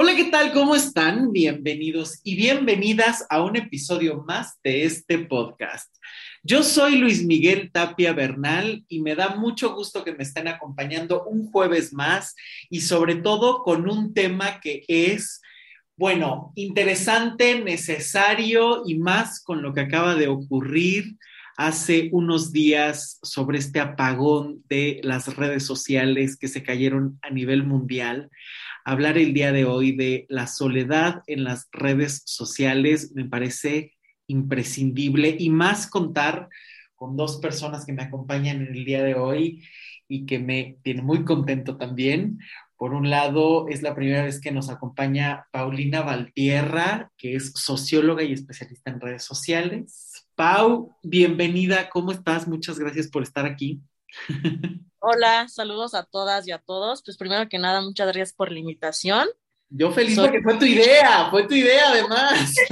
Hola, ¿qué tal? ¿Cómo están? Bienvenidos y bienvenidas a un episodio más de este podcast. Yo soy Luis Miguel Tapia Bernal y me da mucho gusto que me estén acompañando un jueves más y sobre todo con un tema que es, bueno, interesante, necesario y más con lo que acaba de ocurrir hace unos días sobre este apagón de las redes sociales que se cayeron a nivel mundial hablar el día de hoy de la soledad en las redes sociales me parece imprescindible y más contar con dos personas que me acompañan en el día de hoy y que me tiene muy contento también. Por un lado, es la primera vez que nos acompaña Paulina Valtierra, que es socióloga y especialista en redes sociales. Pau, bienvenida, ¿cómo estás? Muchas gracias por estar aquí. Hola, saludos a todas y a todos. Pues primero que nada, muchas gracias por la invitación. Yo feliz porque fue tu idea, fue tu idea además.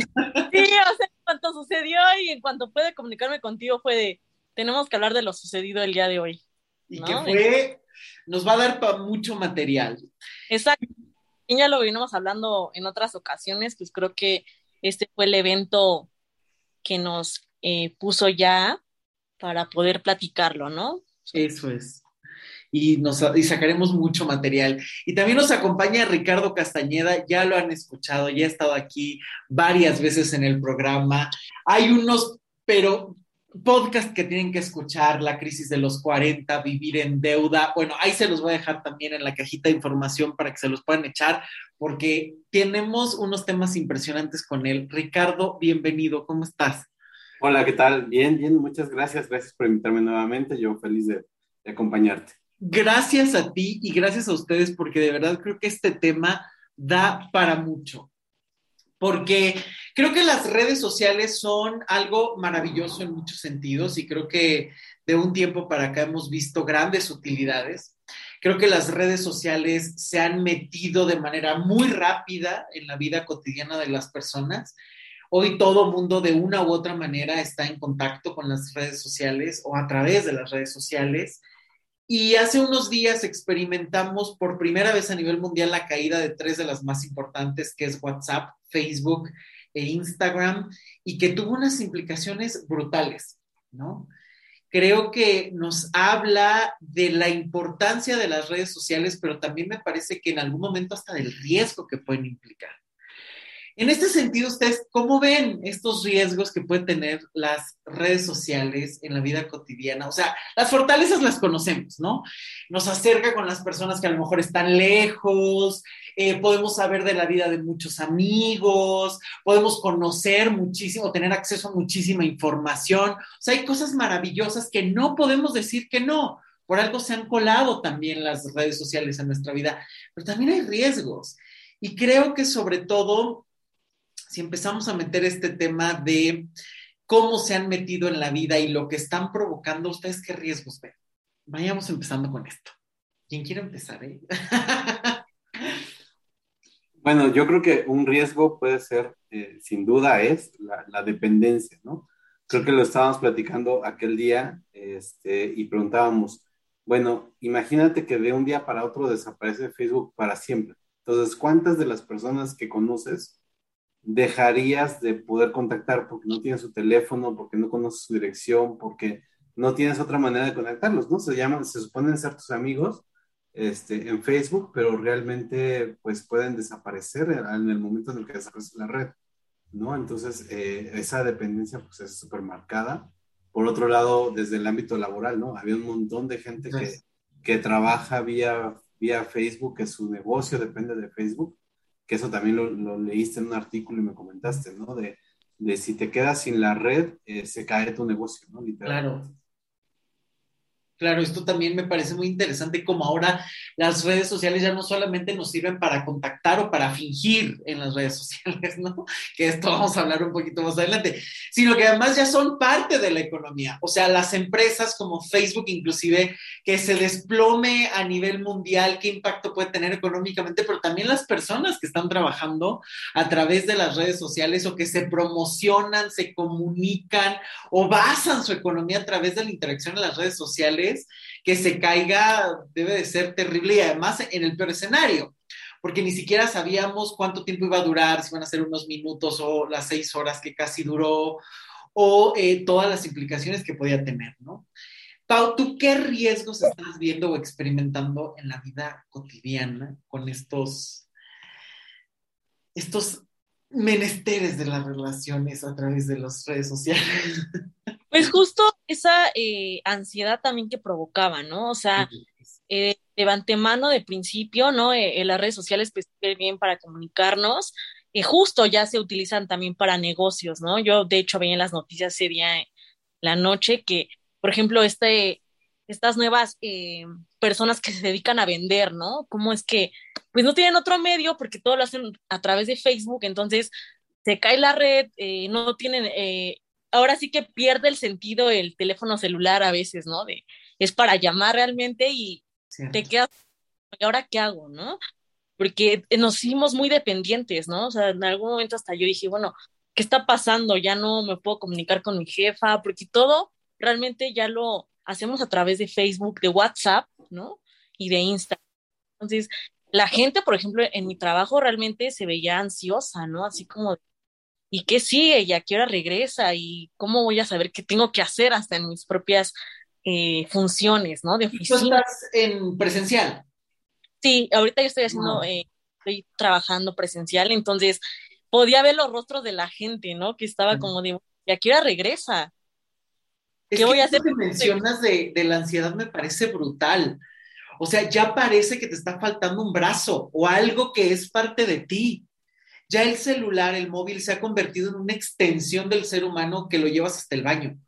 Sí, o sea, en cuanto sucedió y en cuanto pude comunicarme contigo fue de, tenemos que hablar de lo sucedido el día de hoy. Y que fue, nos va a dar para mucho material. Exacto. Y ya lo venimos hablando en otras ocasiones, pues creo que este fue el evento que nos eh, puso ya para poder platicarlo, ¿no? Eso es. Y, nos, y sacaremos mucho material. Y también nos acompaña Ricardo Castañeda, ya lo han escuchado, ya ha estado aquí varias veces en el programa. Hay unos, pero podcast que tienen que escuchar, La crisis de los 40, Vivir en deuda. Bueno, ahí se los voy a dejar también en la cajita de información para que se los puedan echar, porque tenemos unos temas impresionantes con él. Ricardo, bienvenido, ¿cómo estás? Hola, ¿qué tal? Bien, bien, muchas gracias. Gracias por invitarme nuevamente. Yo feliz de, acompañarte. Gracias a ti y gracias a ustedes porque de verdad creo que este tema da para mucho. Porque creo que las redes sociales son algo maravilloso en muchos sentidos y creo que de un tiempo para acá hemos visto grandes utilidades. Creo que las redes sociales se han metido de manera muy rápida en la vida cotidiana de las personas Hoy todo mundo de una u otra manera está en contacto con las redes sociales o a través de las redes sociales. Y hace unos días experimentamos por primera vez a nivel mundial la caída de tres de las más importantes, que es WhatsApp, Facebook e Instagram, y que tuvo unas implicaciones brutales, ¿no? Creo que nos habla de la importancia de las redes sociales, pero también me parece que en algún momento hasta del riesgo que pueden implicar. En este sentido, ustedes, ¿cómo ven estos riesgos que pueden tener las redes sociales en la vida cotidiana? O sea, las fortalezas las conocemos, ¿no? Nos acerca con las personas que a lo mejor están lejos, eh, podemos saber de la vida de muchos amigos, podemos conocer muchísimo, tener acceso a muchísima información. O sea, hay cosas maravillosas que no podemos decir que no. Por algo se han colado también las redes sociales en nuestra vida, pero también hay riesgos. Y creo que sobre todo si empezamos a meter este tema de cómo se han metido en la vida y lo que están provocando, ¿ustedes qué riesgos ven? Vayamos empezando con esto. ¿Quién quiere empezar? Eh? bueno, yo creo que un riesgo puede ser, eh, sin duda, es la, dependencia, ¿no? Creo que lo estábamos platicando aquel día este, y preguntábamos, bueno, imagínate que de un día para otro desaparece Facebook para siempre. Entonces, ¿cuántas de las personas que conoces dejarías de poder contactar porque no tienes su teléfono, porque no conoces su dirección, porque no tienes otra manera de conectarlos, ¿no? Se llaman, se suponen ser tus amigos este, en Facebook, pero realmente pues pueden desaparecer en el momento en el que desaparece la red, ¿no? Entonces, eh, esa dependencia pues es súper marcada. Por otro lado, desde el ámbito laboral, ¿no? Había un montón de gente que, que trabaja vía, vía Facebook, que su negocio depende de Facebook que eso también lo, leíste en un artículo y me comentaste, ¿no? De, de si te quedas sin la red, eh, se cae tu negocio, ¿no? Claro. Claro, esto también me parece muy interesante como ahora las redes sociales ya no solamente nos sirven para contactar o para fingir en las redes sociales, ¿no? Que esto vamos a hablar un poquito más adelante, sino que además ya son parte de la economía. O sea, las empresas como Facebook inclusive, que se desplome a nivel mundial, qué impacto puede tener económicamente, pero también las personas que están trabajando a través de las redes sociales o que se promocionan, se comunican o basan su economía a través de la interacción en las redes sociales que se caiga debe de ser terrible y además en el peor escenario. porque ni siquiera sabíamos cuánto tiempo iba a durar, si iban a ser unos minutos o las seis horas que casi duró, o eh, todas las implicaciones que podía tener, ¿no? Pau, ¿tú qué riesgos estás viendo o experimentando en la vida cotidiana con estos, estos menesteres de las relaciones a través de las redes sociales? Pues justo esa eh, ansiedad también que provocaba, ¿no? O sea, eh, de antemano, de principio, ¿no? Eh, las redes sociales pues bien para comunicarnos, y justo ya se utilizan también para negocios, ¿no? Yo de hecho veía en las noticias ese día, la noche, que, por ejemplo, este, estas nuevas eh, personas que se dedican a vender, ¿no? ¿Cómo es que, pues no tienen otro medio porque todo lo hacen a través de Facebook, entonces se cae la red, eh, no tienen, eh, ahora sí que pierde el sentido el teléfono celular a veces, ¿no? De, es para llamar realmente y te quedas, ¿y ahora qué hago, no? Porque nos hicimos muy dependientes, ¿no? O sea, en algún momento hasta yo dije, bueno, ¿qué está pasando? Ya no me puedo comunicar con mi jefa, porque todo realmente ya lo hacemos a través de Facebook, de WhatsApp, ¿no? Y de Instagram. Entonces, la gente, por ejemplo, en mi trabajo realmente se veía ansiosa, ¿no? Así como, ¿y qué sigue? ¿Y a qué hora regresa? ¿Y cómo voy a saber qué tengo que hacer hasta en mis propias eh, funciones, ¿no? De oficina. ¿Tú estás en presencial? Sí, ahorita yo estoy haciendo, eh, estoy trabajando presencial, entonces podía ver los rostros de la gente, ¿no? Que estaba como de, ¿y a qué hora regresa? ¿Qué voy a hacer? que mencionas de, de la ansiedad me parece brutal. O sea, ya parece que te está faltando un brazo o algo que es parte de ti. Ya el celular, el móvil se ha convertido en una extensión del ser humano que lo llevas hasta el baño.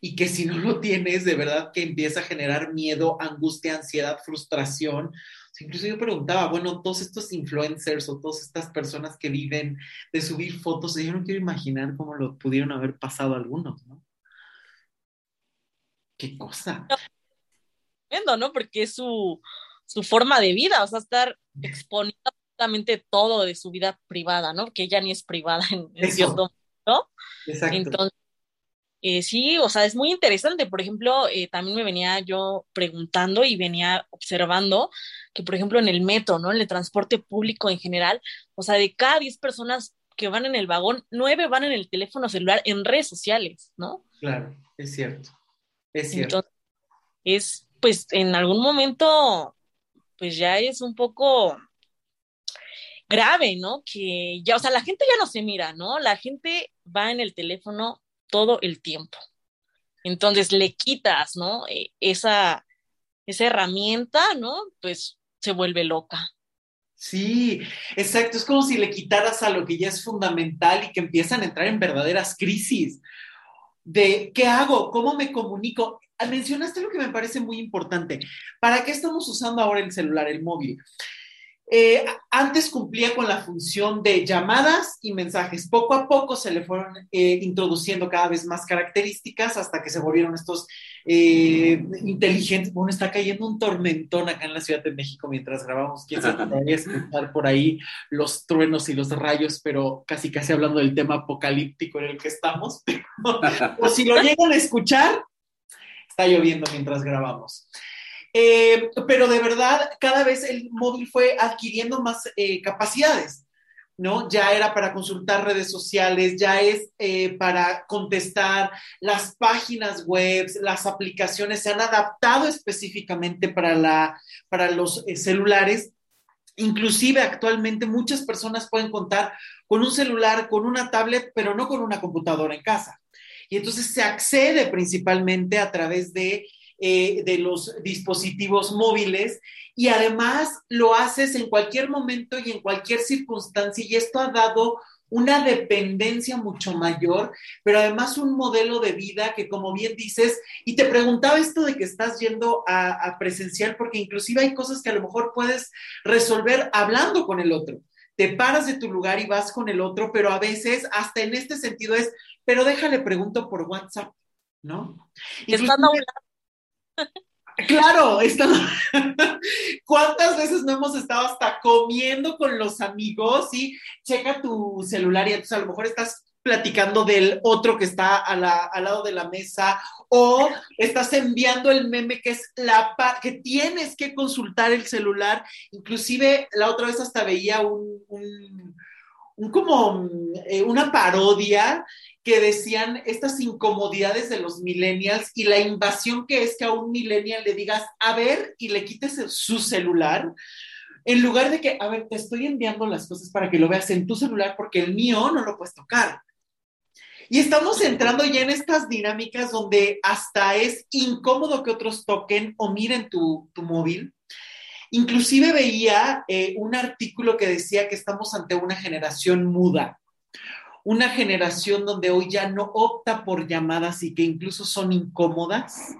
Y que si no lo tienes, de verdad que empieza a generar miedo, angustia, ansiedad, frustración. Incluso yo preguntaba, bueno, todos estos influencers o todas estas personas que viven de subir fotos, yo no quiero imaginar cómo lo pudieron haber pasado algunos, ¿no? qué cosa. Viendo, ¿no? Porque es su, su forma de vida, o sea, estar exponiendo absolutamente todo de su vida privada, ¿no? Que ella ni es privada en, cierto modo. Exacto. Entonces, eh, sí, o sea, es muy interesante. Por ejemplo, eh, también me venía yo preguntando y venía observando que, por ejemplo, en el metro, ¿no? En el transporte público en general, o sea, de cada 10 personas que van en el vagón, 9 van en el teléfono celular en redes sociales, ¿no? Claro, es cierto. Es cierto. es, pues, en algún momento, pues ya es un poco grave, ¿no? Que ya, o sea, la gente ya no se mira, ¿no? La gente va en el teléfono todo el tiempo. Entonces le quitas, ¿no? E, esa, esa herramienta, ¿no? Pues se vuelve loca. Sí, exacto. Es como si le quitaras a lo que ya es fundamental y que empiezan a entrar en verdaderas crisis de qué hago, cómo me comunico. Mencionaste lo que me parece muy importante. ¿Para qué estamos usando ahora el celular, el móvil? Eh, antes cumplía con la función de llamadas y mensajes. Poco a poco se le fueron eh, introduciendo cada vez más características hasta que se volvieron estos eh, inteligentes. Bueno, está cayendo un tormentón acá en la Ciudad de México mientras grabamos. Quién sabe, podría escuchar por ahí los truenos y los rayos, pero casi casi hablando del tema apocalíptico en el que estamos. o si lo llegan a escuchar, está lloviendo mientras grabamos. Eh, pero de verdad, cada vez el móvil fue adquiriendo más eh, capacidades, ¿no? Ya era para consultar redes sociales, ya es eh, para contestar las páginas web, las aplicaciones se han adaptado específicamente para, la, para los celulares. Inclusive actualmente muchas personas pueden contar con un celular, con una tablet, pero no con una computadora en casa. Y entonces se accede principalmente a través de eh, de los dispositivos móviles y además lo haces en cualquier momento y en cualquier circunstancia y esto ha dado una dependencia mucho mayor, pero además un modelo de vida que, como bien dices, y te preguntaba esto de que estás yendo a, a, presencial, porque inclusive hay cosas que a lo mejor puedes resolver hablando con el otro. Te paras de tu lugar y vas con el otro, pero a veces, hasta en este sentido es, pero déjale pregunto por WhatsApp, ¿no? Claro, ¿cuántas veces no hemos estado hasta comiendo con los amigos y checa tu celular y entonces a lo mejor estás platicando del otro que está al lado de la mesa o estás enviando el meme que es la que tienes que consultar el celular. Inclusive la otra vez hasta veía un, como eh, una parodia que decían estas incomodidades de los millennials y la invasión que es que a un millennial le digas, a ver, y le quites su celular, en lugar de que, a ver, te estoy enviando las cosas para que lo veas en tu celular porque el mío no lo puedes tocar. Y estamos entrando ya en estas dinámicas donde hasta es incómodo que otros toquen o miren tu, móvil. Inclusive veía eh, un artículo que decía que estamos ante una generación muda, una generación donde hoy ya no opta por llamadas y que incluso son incómodas,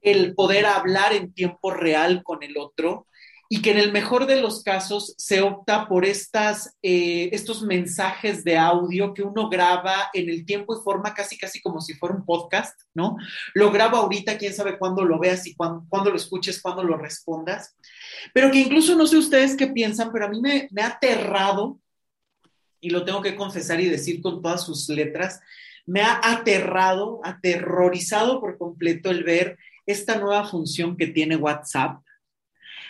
el poder hablar en tiempo real con el otro, y que en el mejor de los casos se opta por estas, eh, estos mensajes de audio que uno graba en el tiempo y forma casi, casi como si fuera un podcast, ¿no? Lo grabo ahorita, quién sabe cuándo lo veas y cuándo, lo escuches, cuándo lo respondas, pero que incluso no sé ustedes qué piensan, pero a mí me, me ha aterrado, y lo tengo que confesar y decir con todas sus letras, me ha aterrado, aterrorizado por completo el ver esta nueva función que tiene WhatsApp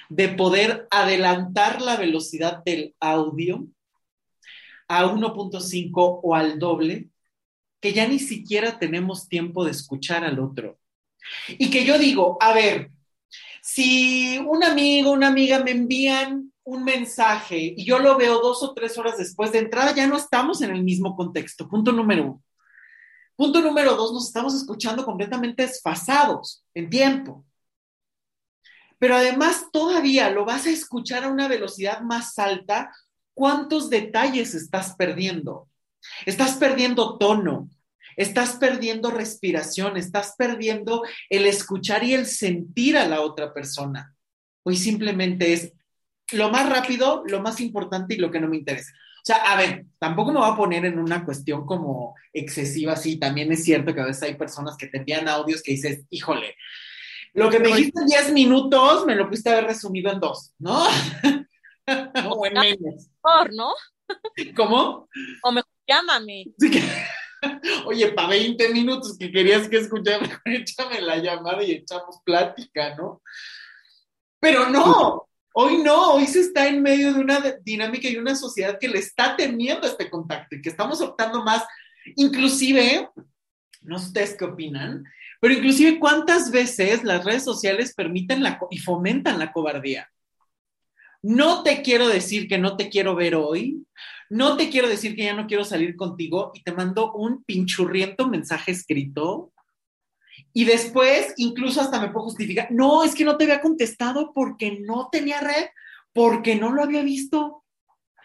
de poder adelantar la velocidad del audio a 1.5 o al doble, que ya ni siquiera tenemos tiempo de escuchar al otro. Y que yo digo, a ver, si un amigo, una amiga me envían un mensaje y yo lo veo dos o tres horas después de entrada, ya no estamos en el mismo contexto. Punto número uno. Punto número dos, nos estamos escuchando completamente desfasados en tiempo pero además todavía lo vas a escuchar a una velocidad más alta, ¿cuántos detalles estás perdiendo? Estás perdiendo tono, estás perdiendo respiración, estás perdiendo el escuchar y el sentir a la otra persona. Hoy simplemente es lo más rápido, lo más importante y lo que no me interesa. O sea, a ver, tampoco me voy a poner en una cuestión como excesiva, sí, también es cierto que a veces hay personas que te envían audios que dices, híjole, lo que me dijiste en 10 minutos, me lo pudiste haber resumido en dos, ¿no? o en menos. Mejor, ¿no? ¿Cómo? O mejor llámame. Oye, para 20 minutos que querías que escuchara, échame la llamada y echamos plática, ¿no? Pero no, hoy no, hoy se está en medio de una dinámica y una sociedad que le está temiendo este contacto y que estamos optando más, inclusive, no sé ustedes qué opinan, pero inclusive cuántas veces las redes sociales permiten y fomentan la cobardía. No te quiero decir que no te quiero ver hoy, no te quiero decir que ya no quiero salir contigo y te mando un pinchurriento mensaje escrito y después incluso hasta me puedo justificar, no, es que no te había contestado porque no tenía red, porque no lo había visto.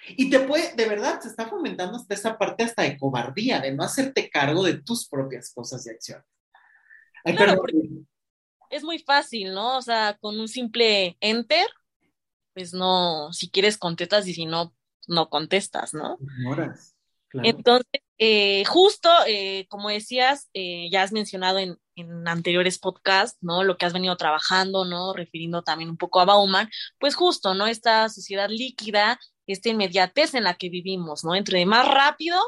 Y te puede, de verdad, se está fomentando hasta esa parte hasta de cobardía, de no hacerte cargo de tus propias cosas y acciones es muy fácil, ¿no? O sea, con un simple enter, pues no, si quieres contestas y si no, no contestas, ¿no? Entonces, eh, justo, eh, como decías, eh, ya has mencionado en, en, anteriores podcasts, ¿no? Lo que has venido trabajando, ¿no? Refiriendo también un poco a Bauman, pues justo, ¿no? Esta sociedad líquida, esta inmediatez en la que vivimos, ¿no? Entre más rápido,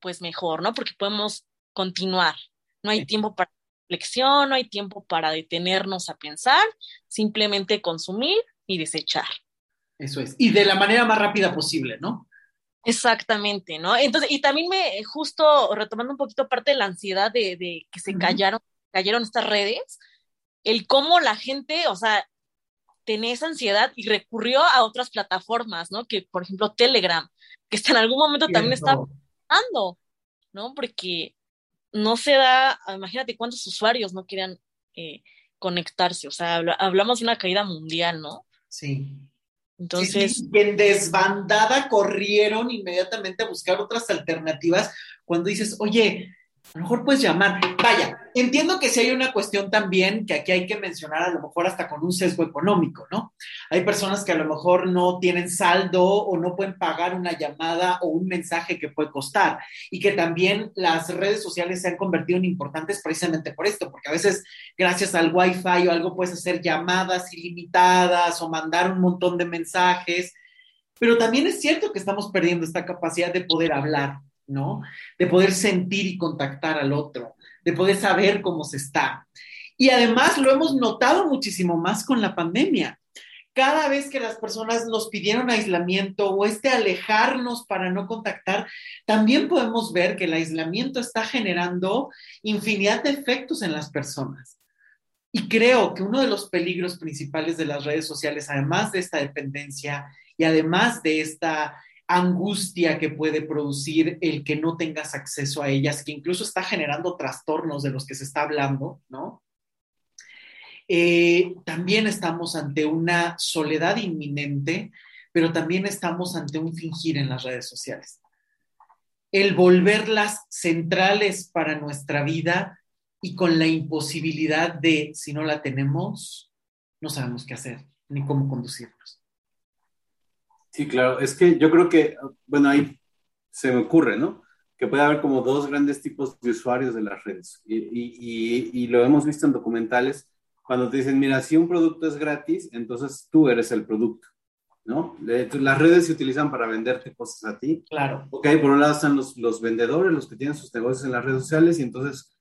pues mejor, ¿no? Porque podemos continuar, no hay tiempo para no hay tiempo para detenernos a pensar, simplemente consumir y desechar. Eso es. Y de la manera más rápida posible, ¿no? Exactamente, ¿no? Entonces, y también me, justo retomando un poquito parte de la ansiedad de, que se callaron, cayeron estas redes, el cómo la gente, o sea, tenía esa ansiedad y recurrió a otras plataformas, ¿no? Que, por ejemplo, Telegram, que hasta en algún momento también estaba pasando, ¿no? Porque no se da, imagínate cuántos usuarios no querían eh, conectarse, o sea, hablamos de una caída mundial, ¿no? Sí. Entonces. Sí, en desbandada corrieron inmediatamente a buscar otras alternativas cuando dices, oye, a lo mejor puedes llamar. Vaya, entiendo que si hay una cuestión también que aquí hay que mencionar, a lo mejor hasta con un sesgo económico, ¿no? Hay personas que a lo mejor no tienen saldo o no pueden pagar una llamada o un mensaje que puede costar y que también las redes sociales se han convertido en importantes precisamente por esto, porque a veces gracias al Wi-Fi o algo puedes hacer llamadas ilimitadas o mandar un montón de mensajes, pero también es cierto que estamos perdiendo esta capacidad de poder hablar ¿no? De poder sentir y contactar al otro, de poder saber cómo se está. Y además lo hemos notado muchísimo más con la pandemia. Cada vez que las personas nos pidieron aislamiento o este alejarnos para no contactar, también podemos ver que el aislamiento está generando infinidad de efectos en las personas. Y creo que uno de los peligros principales de las redes sociales, además de esta dependencia y además de esta angustia que puede producir el que no tengas acceso a ellas, que incluso está generando trastornos de los que se está hablando, ¿no? Eh, también estamos ante una soledad inminente, pero también estamos ante un fingir en las redes sociales. El volverlas centrales para nuestra vida y con la imposibilidad de, si no la tenemos, no sabemos qué hacer ni cómo conducirnos. Sí, claro, es que yo creo que, bueno, ahí se me ocurre, ¿no? Que puede haber como dos grandes tipos de usuarios de las redes. Y, y, y, lo hemos visto en documentales, cuando te dicen, mira, si un producto es gratis, entonces tú eres el producto, ¿no? Las redes se utilizan para venderte cosas a ti. Claro. Ok, por un lado están los, los vendedores, los que tienen sus negocios en las redes sociales, y entonces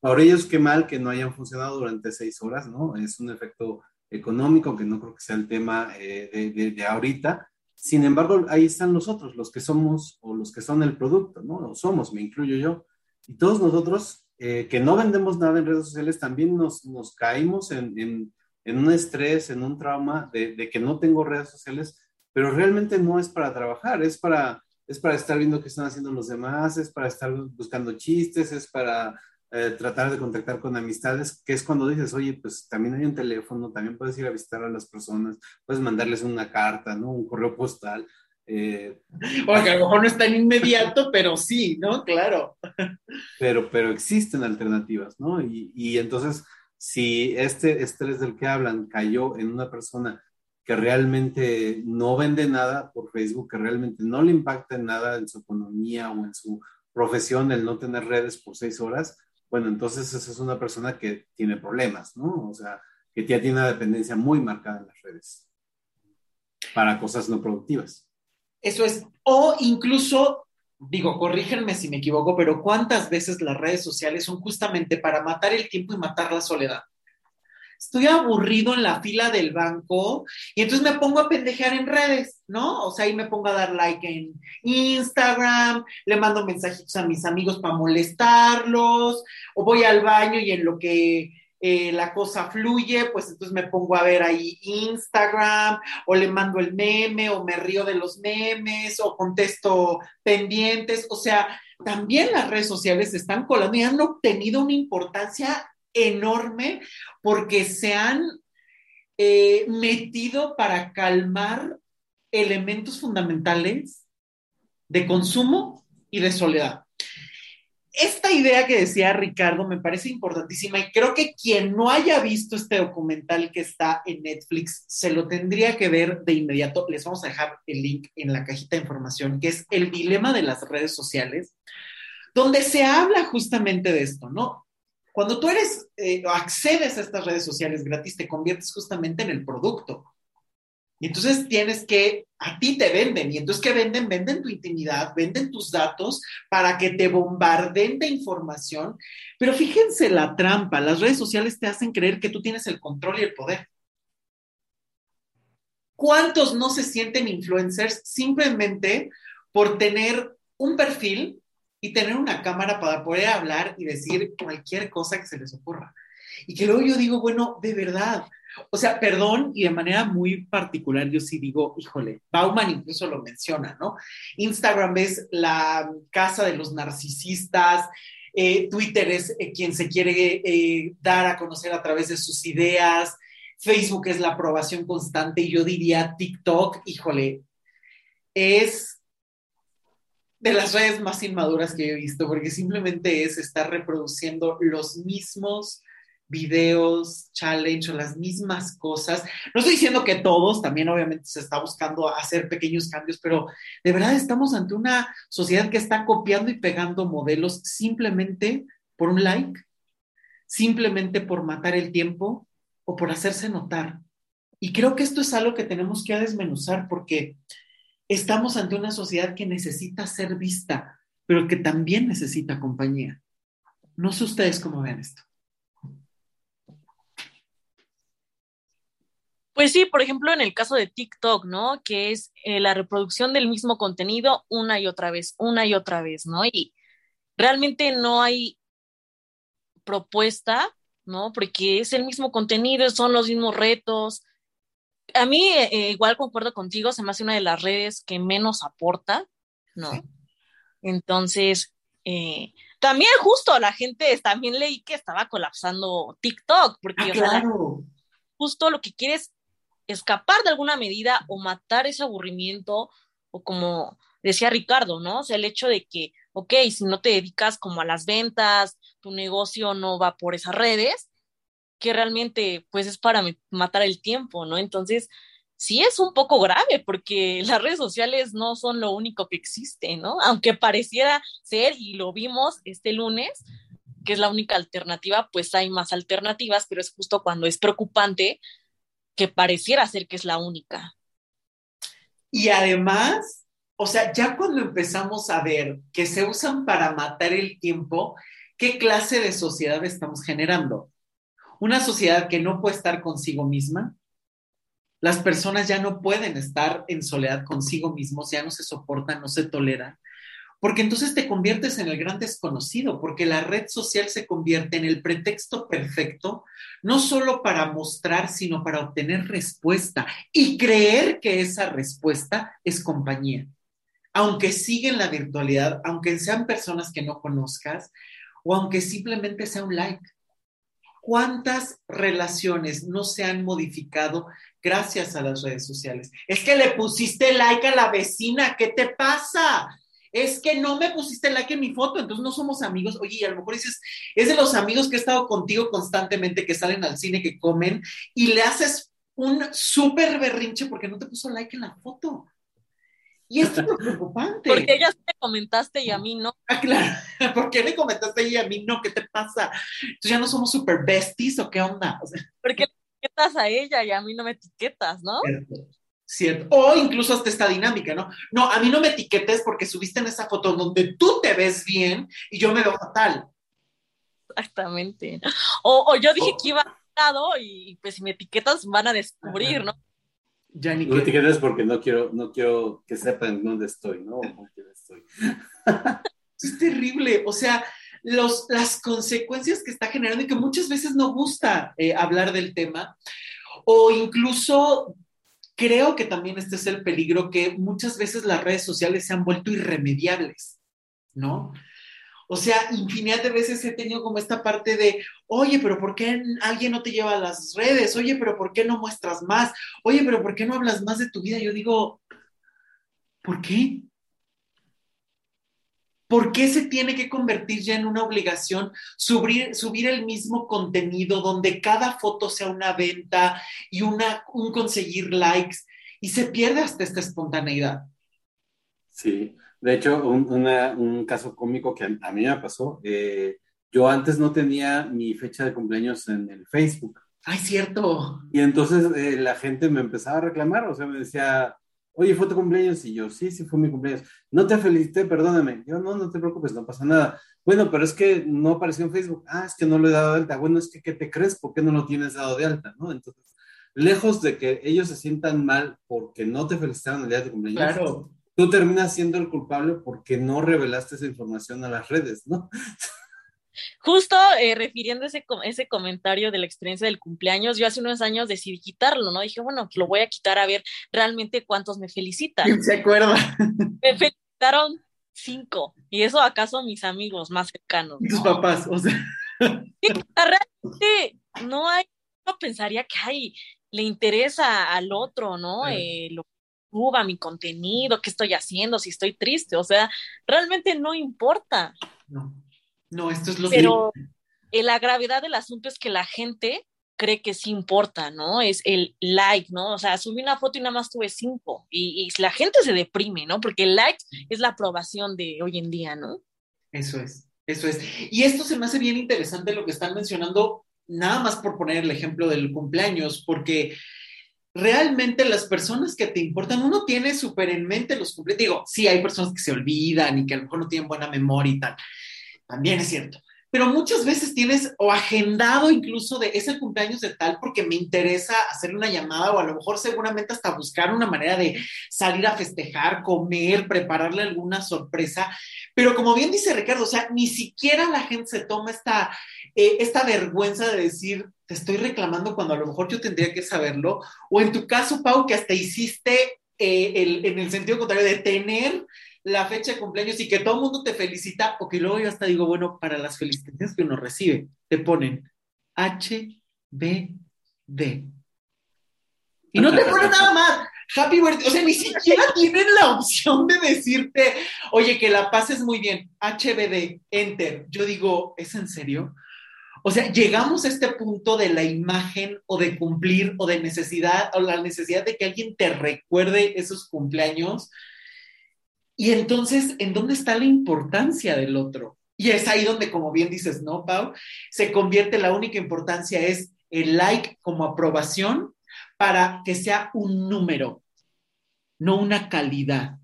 para ellos, qué mal que no hayan funcionado durante seis horas, ¿no? Es un efecto económico que no creo que sea el tema eh, de, de, ahorita. Sin embargo, ahí están los otros, los que somos o los que son el producto, ¿no? O somos, me incluyo yo. Y todos nosotros eh, que no vendemos nada en redes sociales, también nos, nos caímos en, un estrés, en un trauma de, de, que no tengo redes sociales, pero realmente no es para trabajar, es para, es para estar viendo qué están haciendo los demás, es para estar buscando chistes, es para eh, tratar de contactar con amistades, que es cuando dices, oye, pues también hay un teléfono, también puedes ir a visitar a las personas, puedes mandarles una carta, ¿no? Un correo postal. Eh, o que a lo mejor no es tan inmediato, pero sí, ¿no? Claro. Pero, pero existen alternativas, ¿no? Y, y entonces, si este estrés del que hablan cayó en una persona que realmente no vende nada por Facebook, que realmente no le impacta en nada en su economía o en su profesión el no tener redes por seis horas, bueno, entonces esa es una persona que tiene problemas, ¿no? O sea, que ya tiene una dependencia muy marcada en las redes para cosas no productivas. Eso es, o incluso, digo, corrígenme si me equivoco, pero ¿cuántas veces las redes sociales son justamente para matar el tiempo y matar la soledad? Estoy aburrido en la fila del banco y entonces me pongo a pendejear en redes, ¿no? O sea, ahí me pongo a dar like en Instagram, le mando mensajitos a mis amigos para molestarlos, o voy al baño y en lo que eh, la cosa fluye, pues entonces me pongo a ver ahí Instagram, o le mando el meme, o me río de los memes, o contesto pendientes, o sea, también las redes sociales están colando y han obtenido una importancia enorme porque se han eh, metido para calmar elementos fundamentales de consumo y de soledad. Esta idea que decía Ricardo me parece importantísima y creo que quien no haya visto este documental que está en Netflix se lo tendría que ver de inmediato. Les vamos a dejar el link en la cajita de información, que es el dilema de las redes sociales, donde se habla justamente de esto, ¿no? Cuando tú eres, eh, accedes a estas redes sociales gratis, te conviertes justamente en el producto. Y entonces tienes que, a ti te venden, y entonces ¿qué venden? Venden tu intimidad, venden tus datos para que te bombarden de información. Pero fíjense la trampa, las redes sociales te hacen creer que tú tienes el control y el poder. ¿Cuántos no se sienten influencers simplemente por tener un perfil y tener una cámara para poder hablar y decir cualquier cosa que se les ocurra. Y que luego yo digo, bueno, de verdad, o sea, perdón, y de manera muy particular yo sí digo, híjole, Bauman incluso lo menciona, ¿no? Instagram es la casa de los narcisistas, eh, Twitter es eh, quien se quiere eh, dar a conocer a través de sus ideas, Facebook es la aprobación constante y yo diría TikTok, híjole, es de las redes más inmaduras que he visto, porque simplemente es estar reproduciendo los mismos videos, challenge o las mismas cosas. No estoy diciendo que todos, también obviamente se está buscando hacer pequeños cambios, pero de verdad estamos ante una sociedad que está copiando y pegando modelos simplemente por un like, simplemente por matar el tiempo o por hacerse notar. Y creo que esto es algo que tenemos que desmenuzar porque estamos ante una sociedad que necesita ser vista, pero que también necesita compañía. No sé ustedes cómo ven esto. Pues sí, por ejemplo, en el caso de TikTok, ¿no? Que es eh, la reproducción del mismo contenido una y otra vez, una y otra vez, ¿no? Y realmente no hay propuesta, ¿no? Porque es el mismo contenido, son los mismos retos. A mí, eh, igual concuerdo contigo, se me hace una de las redes que menos aporta, ¿no? Entonces, eh, también justo la gente, también leí que estaba colapsando TikTok, porque ah, claro. justo lo que quieres escapar de alguna medida o matar ese aburrimiento o como decía Ricardo, ¿no? O sea, el hecho de que, ok, si no te dedicas como a las ventas, tu negocio no va por esas redes, que realmente pues es para matar el tiempo, ¿no? Entonces, sí es un poco grave porque las redes sociales no son lo único que existe, ¿no? Aunque pareciera ser, y lo vimos este lunes, que es la única alternativa, pues hay más alternativas, pero es justo cuando es preocupante que pareciera ser que es la única. Y además, o sea, ya cuando empezamos a ver que se usan para matar el tiempo, ¿qué clase de sociedad estamos generando? Una sociedad que no puede estar consigo misma. Las personas ya no pueden estar en soledad consigo mismos, ya no se soportan, no se toleran porque entonces te conviertes en el gran desconocido, porque la red social se convierte en el pretexto perfecto, no solo para mostrar, sino para obtener respuesta y creer que esa respuesta es compañía. Aunque siga en la virtualidad, aunque sean personas que no conozcas o aunque simplemente sea un like. ¿Cuántas relaciones no se han modificado gracias a las redes sociales? Es que le pusiste like a la vecina, ¿qué te pasa? es que no me pusiste like en mi foto, entonces no somos amigos. Oye, y a lo mejor dices, es de los amigos que he estado contigo constantemente, que salen al cine, que comen, y le haces un súper berrinche porque no te puso like en la foto. Y esto es lo preocupante. Porque ella te comentaste y a mí no. Ah, claro. ¿Por qué le comentaste y a mí no? ¿Qué te pasa? Entonces ya no somos super besties o qué onda. O sea, porque le etiquetas a ella y a mí no me etiquetas, ¿no? ¿cierto? O incluso hasta esta dinámica, ¿no? No, a mí no me etiquetes porque subiste en esa foto donde tú te ves bien y yo me veo fatal. Exactamente. O, yo dije que iba a lado y pues si me etiquetas van a descubrir, ¿no? Ya ni no me etiquetes porque no quiero, no quiero que sepan dónde estoy, ¿no? estoy. es terrible, o sea, los, las consecuencias que está generando y que muchas veces no gusta eh, hablar del tema, o incluso creo que también este es el peligro que muchas veces las redes sociales se han vuelto irremediables, ¿no? O sea, infinidad de veces he tenido como esta parte de, oye, pero ¿por qué alguien no te lleva a las redes? Oye, pero ¿por qué no muestras más? Oye, pero ¿por qué no hablas más de tu vida? Yo digo, ¿por qué? ¿Por qué se tiene que convertir ya en una obligación subir, subir el mismo contenido donde cada foto sea una venta y una, un conseguir likes y se pierde hasta esta espontaneidad? Sí, de hecho, un, caso cómico que a, mí me pasó, eh, yo antes no tenía mi fecha de cumpleaños en el Facebook. Ay, cierto. Y entonces eh, la gente me empezaba a reclamar, o sea, me decía, oye, ¿fue tu cumpleaños? Y yo, sí, sí fue mi cumpleaños. No te felicité, perdóname. Yo, no, no te preocupes, no pasa nada. Bueno, pero es que no apareció en Facebook. Ah, es que no lo he dado de alta. Bueno, es que, ¿qué te crees? ¿Por qué no lo tienes dado de alta? ¿No? Entonces, lejos de que ellos se sientan mal porque no te felicitaron el día de tu cumpleaños. Claro. Tú terminas siendo el culpable porque no revelaste esa información a las redes, ¿no? Justo eh, refiriendo ese, ese comentario de la experiencia del cumpleaños, yo hace unos años decidí quitarlo, ¿no? Dije, bueno, lo voy a quitar a ver realmente cuántos me felicitan. ¿Se acuerda? Me felicitaron cinco, y eso acaso mis amigos más cercanos. tus papás, o sea. realmente no hay, no pensaría que hay, le interesa al otro, ¿no? Eh, lo que suba mi contenido, qué estoy haciendo, si estoy triste, o sea, realmente no importa. No. No, esto es lo Pero que... la gravedad del asunto es que la gente cree que sí importa, ¿no? Es el like, ¿no? O sea, subí una foto y nada más tuve cinco. Y, y, la gente se deprime, ¿no? Porque el like es la aprobación de hoy en día, ¿no? Eso es, eso es. Y esto se me hace bien interesante lo que están mencionando, nada más por poner el ejemplo del cumpleaños, porque realmente las personas que te importan, uno tiene súper en mente los cumpleaños. Digo, sí, hay personas que se olvidan y que a lo mejor no tienen buena memoria y tal. También es cierto pero muchas veces tienes o agendado incluso de es el cumpleaños de tal porque me interesa hacerle una llamada o a lo mejor seguramente hasta buscar una manera de salir a festejar, comer, prepararle alguna sorpresa. Pero como bien dice Ricardo, o sea, ni siquiera la gente se toma esta, eh, esta vergüenza de decir, te estoy reclamando cuando a lo mejor yo tendría que saberlo. O en tu caso, Pau, que hasta hiciste eh, el, en el sentido contrario de tener la fecha de cumpleaños y que todo el mundo te felicita, o que luego yo hasta digo, bueno, para las felicitaciones que uno recibe, te ponen H, B, D. Y no te ponen nada más. Happy birthday. O sea, ni siquiera tienen la opción de decirte, oye, que la pases muy bien. HBD, enter. Yo digo, ¿es en serio? O sea, llegamos a este punto de la imagen o de cumplir o de necesidad o la necesidad de que alguien te recuerde esos cumpleaños y entonces, ¿en dónde está la importancia del otro? Y es ahí donde, como bien dices, ¿no, Pau? Se convierte, la única importancia es el like como aprobación para que sea un número, no una calidad.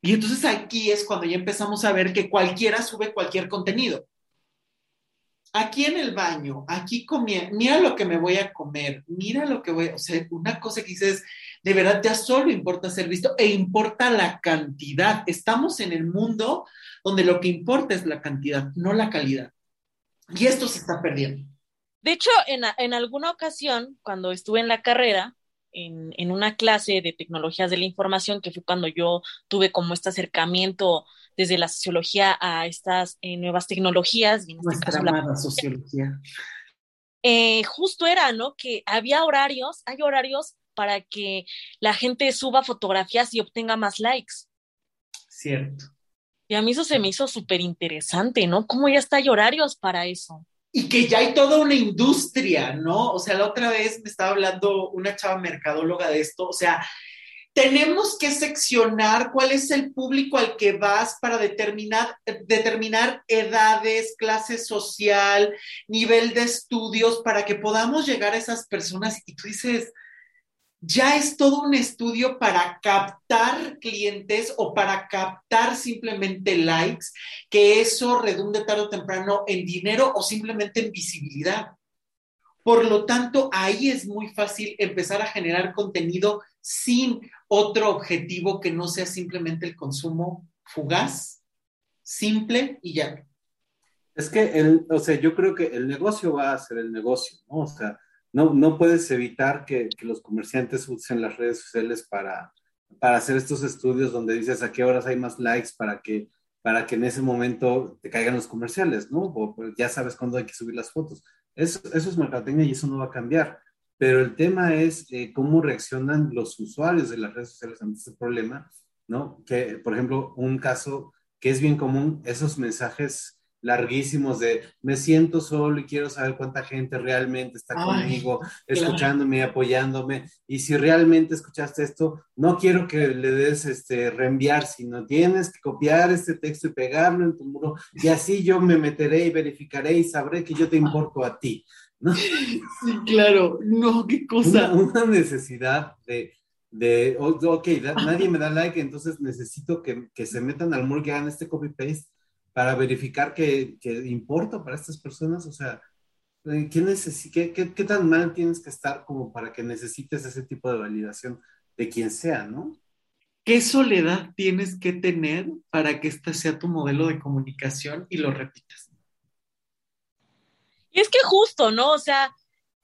Y entonces aquí es cuando ya empezamos a ver que cualquiera sube cualquier contenido. Aquí en el baño, aquí comiendo, mira lo que me voy a comer, mira lo que voy o sea, una cosa que dices, de verdad ya solo importa ser visto e importa la cantidad. Estamos en el mundo donde lo que importa es la cantidad, no la calidad. Y esto se está perdiendo. De hecho, en, alguna ocasión, cuando estuve en la carrera, en, una clase de tecnologías de la información, que fue cuando yo tuve como este acercamiento desde la sociología a estas eh, nuevas tecnologías. Y en este Nuestra amada sociología. Eh, justo era, ¿no? Que había horarios, hay horarios para que la gente suba fotografías y obtenga más likes. Cierto. Y a mí eso se me hizo súper interesante, ¿no? ¿Cómo ya está hay horarios para eso? Y que ya hay toda una industria, ¿no? O sea, la otra vez me estaba hablando una chava mercadóloga de esto, o sea, tenemos que seccionar cuál es el público al que vas para determinar, determinar edades, clase social, nivel de estudios, para que podamos llegar a esas personas. Y tú dices, ya es todo un estudio para captar clientes o para captar simplemente likes, que eso redunde tarde o temprano en dinero o simplemente en visibilidad. Por lo tanto, ahí es muy fácil empezar a generar contenido sin otro objetivo que no sea simplemente el consumo fugaz, simple y ya. Es que, el, o sea, yo creo que el negocio va a ser el negocio, ¿no? O sea, no, no puedes evitar que, que, los comerciantes usen las redes sociales para, para hacer estos estudios donde dices a qué horas hay más likes para que, para que en ese momento te caigan los comerciales, ¿no? O pues, ya sabes cuándo hay que subir las fotos. Eso, eso es mercadotecnia y eso no va a cambiar. Pero el tema es eh, cómo reaccionan los usuarios de las redes sociales ante este problema, ¿no? Que, por ejemplo, un caso que es bien común, esos mensajes larguísimos de me siento solo y quiero saber cuánta gente realmente está conmigo, escuchándome, apoyándome. Y si realmente escuchaste esto, no quiero que le des este reenviar, sino tienes que copiar este texto y pegarlo en tu muro y así yo me meteré y verificaré y sabré que yo te importo a ti. Sí, claro, no, qué cosa. Una, necesidad de, de, ok, nadie me da like, entonces necesito que, que se metan al muro que hagan este copy-paste para verificar que, que importa para estas personas? O sea, eh, ¿qué, qué, qué, tan mal tienes que estar como para que necesites ese tipo de validación de quien sea, no? ¿Qué soledad tienes que tener para que este sea tu modelo de comunicación y lo repitas? Y es que justo, ¿no? O sea,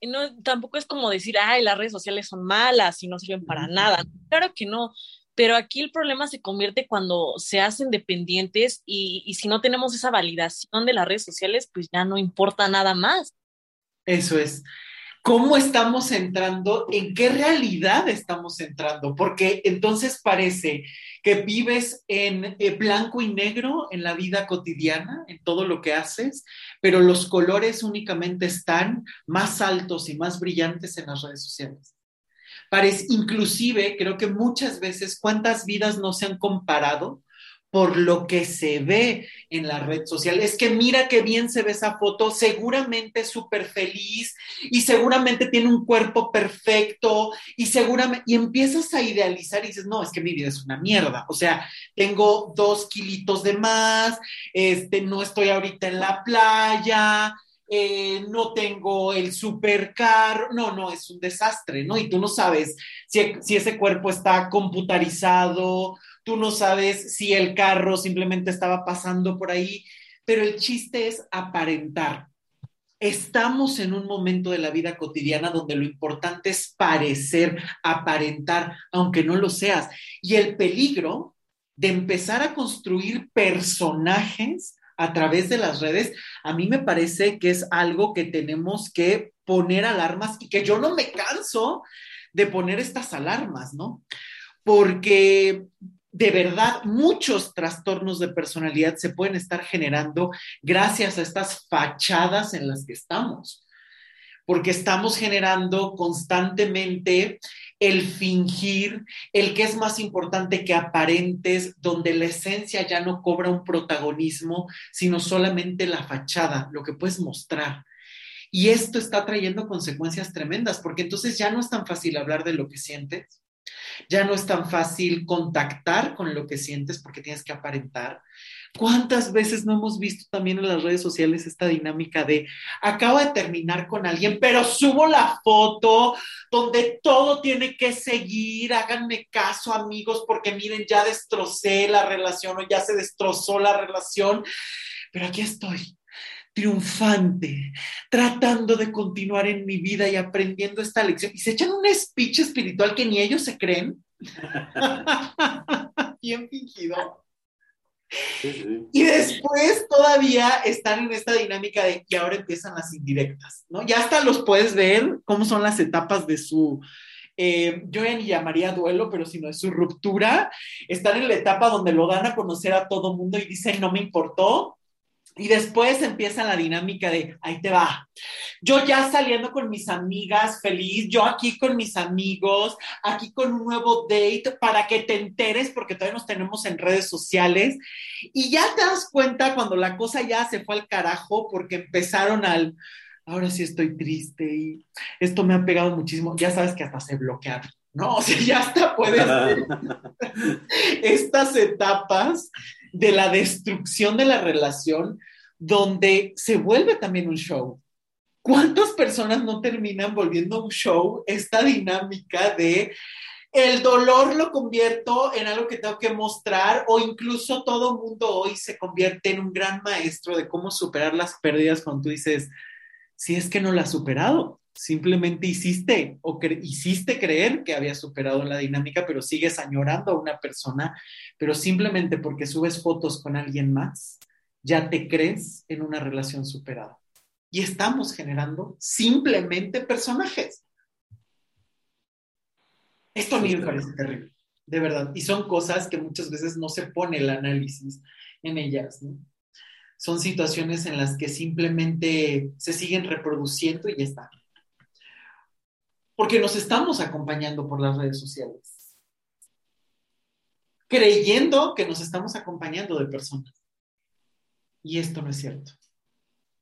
no, tampoco es como decir, ay, las redes sociales son malas y no sirven para nada. Claro que no pero aquí el problema se convierte cuando se hacen dependientes y, y, si no tenemos esa validación de las redes sociales, pues ya no importa nada más. Eso es. ¿Cómo estamos entrando? ¿En qué realidad estamos entrando? Porque entonces parece que vives en eh, blanco y negro en la vida cotidiana, en todo lo que haces, pero los colores únicamente están más altos y más brillantes en las redes sociales. Parece, inclusive, creo que muchas veces, cuántas vidas no se han comparado por lo que se ve en la red social. Es que mira qué bien se ve esa foto, seguramente es súper feliz y seguramente tiene un cuerpo perfecto y seguramente, y empiezas a idealizar y dices, no, es que mi vida es una mierda. O sea, tengo dos kilitos de más, este, no estoy ahorita en la playa, eh, no tengo el supercar, no, no, es un desastre, ¿no? Y tú no sabes si, si ese cuerpo está computarizado, tú no sabes si el carro simplemente estaba pasando por ahí, pero el chiste es aparentar. Estamos en un momento de la vida cotidiana donde lo importante es parecer, aparentar, aunque no lo seas. Y el peligro de empezar a construir personajes a través de las redes, a mí me parece que es algo que tenemos que poner alarmas y que yo no me canso de poner estas alarmas, ¿no? Porque de verdad muchos trastornos de personalidad se pueden estar generando gracias a estas fachadas en las que estamos, porque estamos generando constantemente el fingir, el que es más importante que aparentes, donde la esencia ya no cobra un protagonismo, sino solamente la fachada, lo que puedes mostrar. Y esto está trayendo consecuencias tremendas, porque entonces ya no es tan fácil hablar de lo que sientes, ya no es tan fácil contactar con lo que sientes porque tienes que aparentar. ¿Cuántas veces no hemos visto también en las redes sociales esta dinámica de acabo de terminar con alguien, pero subo la foto donde todo tiene que seguir, háganme caso amigos, porque miren, ya destrocé la relación o ya se destrozó la relación, pero aquí estoy triunfante, tratando de continuar en mi vida y aprendiendo esta lección. Y se echan un speech espiritual que ni ellos se creen. Bien fingido. Y después todavía están en esta dinámica de que ahora empiezan las indirectas, ¿no? Ya hasta los puedes ver cómo son las etapas de su, eh, yo ya ni llamaría duelo, pero sino de su ruptura. Están en la etapa donde lo dan a conocer a todo mundo y dicen, no me importó, y después empieza la dinámica de, ahí te va. Yo ya saliendo con mis amigas, feliz, yo aquí con mis amigos, aquí con un nuevo date para que te enteres, porque todavía nos tenemos en redes sociales. Y ya te das cuenta cuando la cosa ya se fue al carajo, porque empezaron al, ahora sí estoy triste y esto me ha pegado muchísimo. Ya sabes que hasta se bloquearon. No, o sea, ya hasta puedes estas etapas de la destrucción de la relación donde se vuelve también un show. ¿Cuántas personas no terminan volviendo un show esta dinámica de el dolor lo convierto en algo que tengo que mostrar o incluso todo mundo hoy se convierte en un gran maestro de cómo superar las pérdidas cuando tú dices, si es que no la has superado, simplemente hiciste o hiciste creer que había superado la dinámica, pero sigues añorando a una persona, pero simplemente porque subes fotos con alguien más, ya te crees en una relación superada. Y estamos generando simplemente personajes. Esto a mí me parece terrible, de verdad. Y son cosas que muchas veces no se pone el análisis en ellas. Son situaciones en las que simplemente se siguen reproduciendo y ya está. Porque nos estamos acompañando por las redes sociales. Creyendo que nos estamos acompañando de personas. Y esto no es cierto.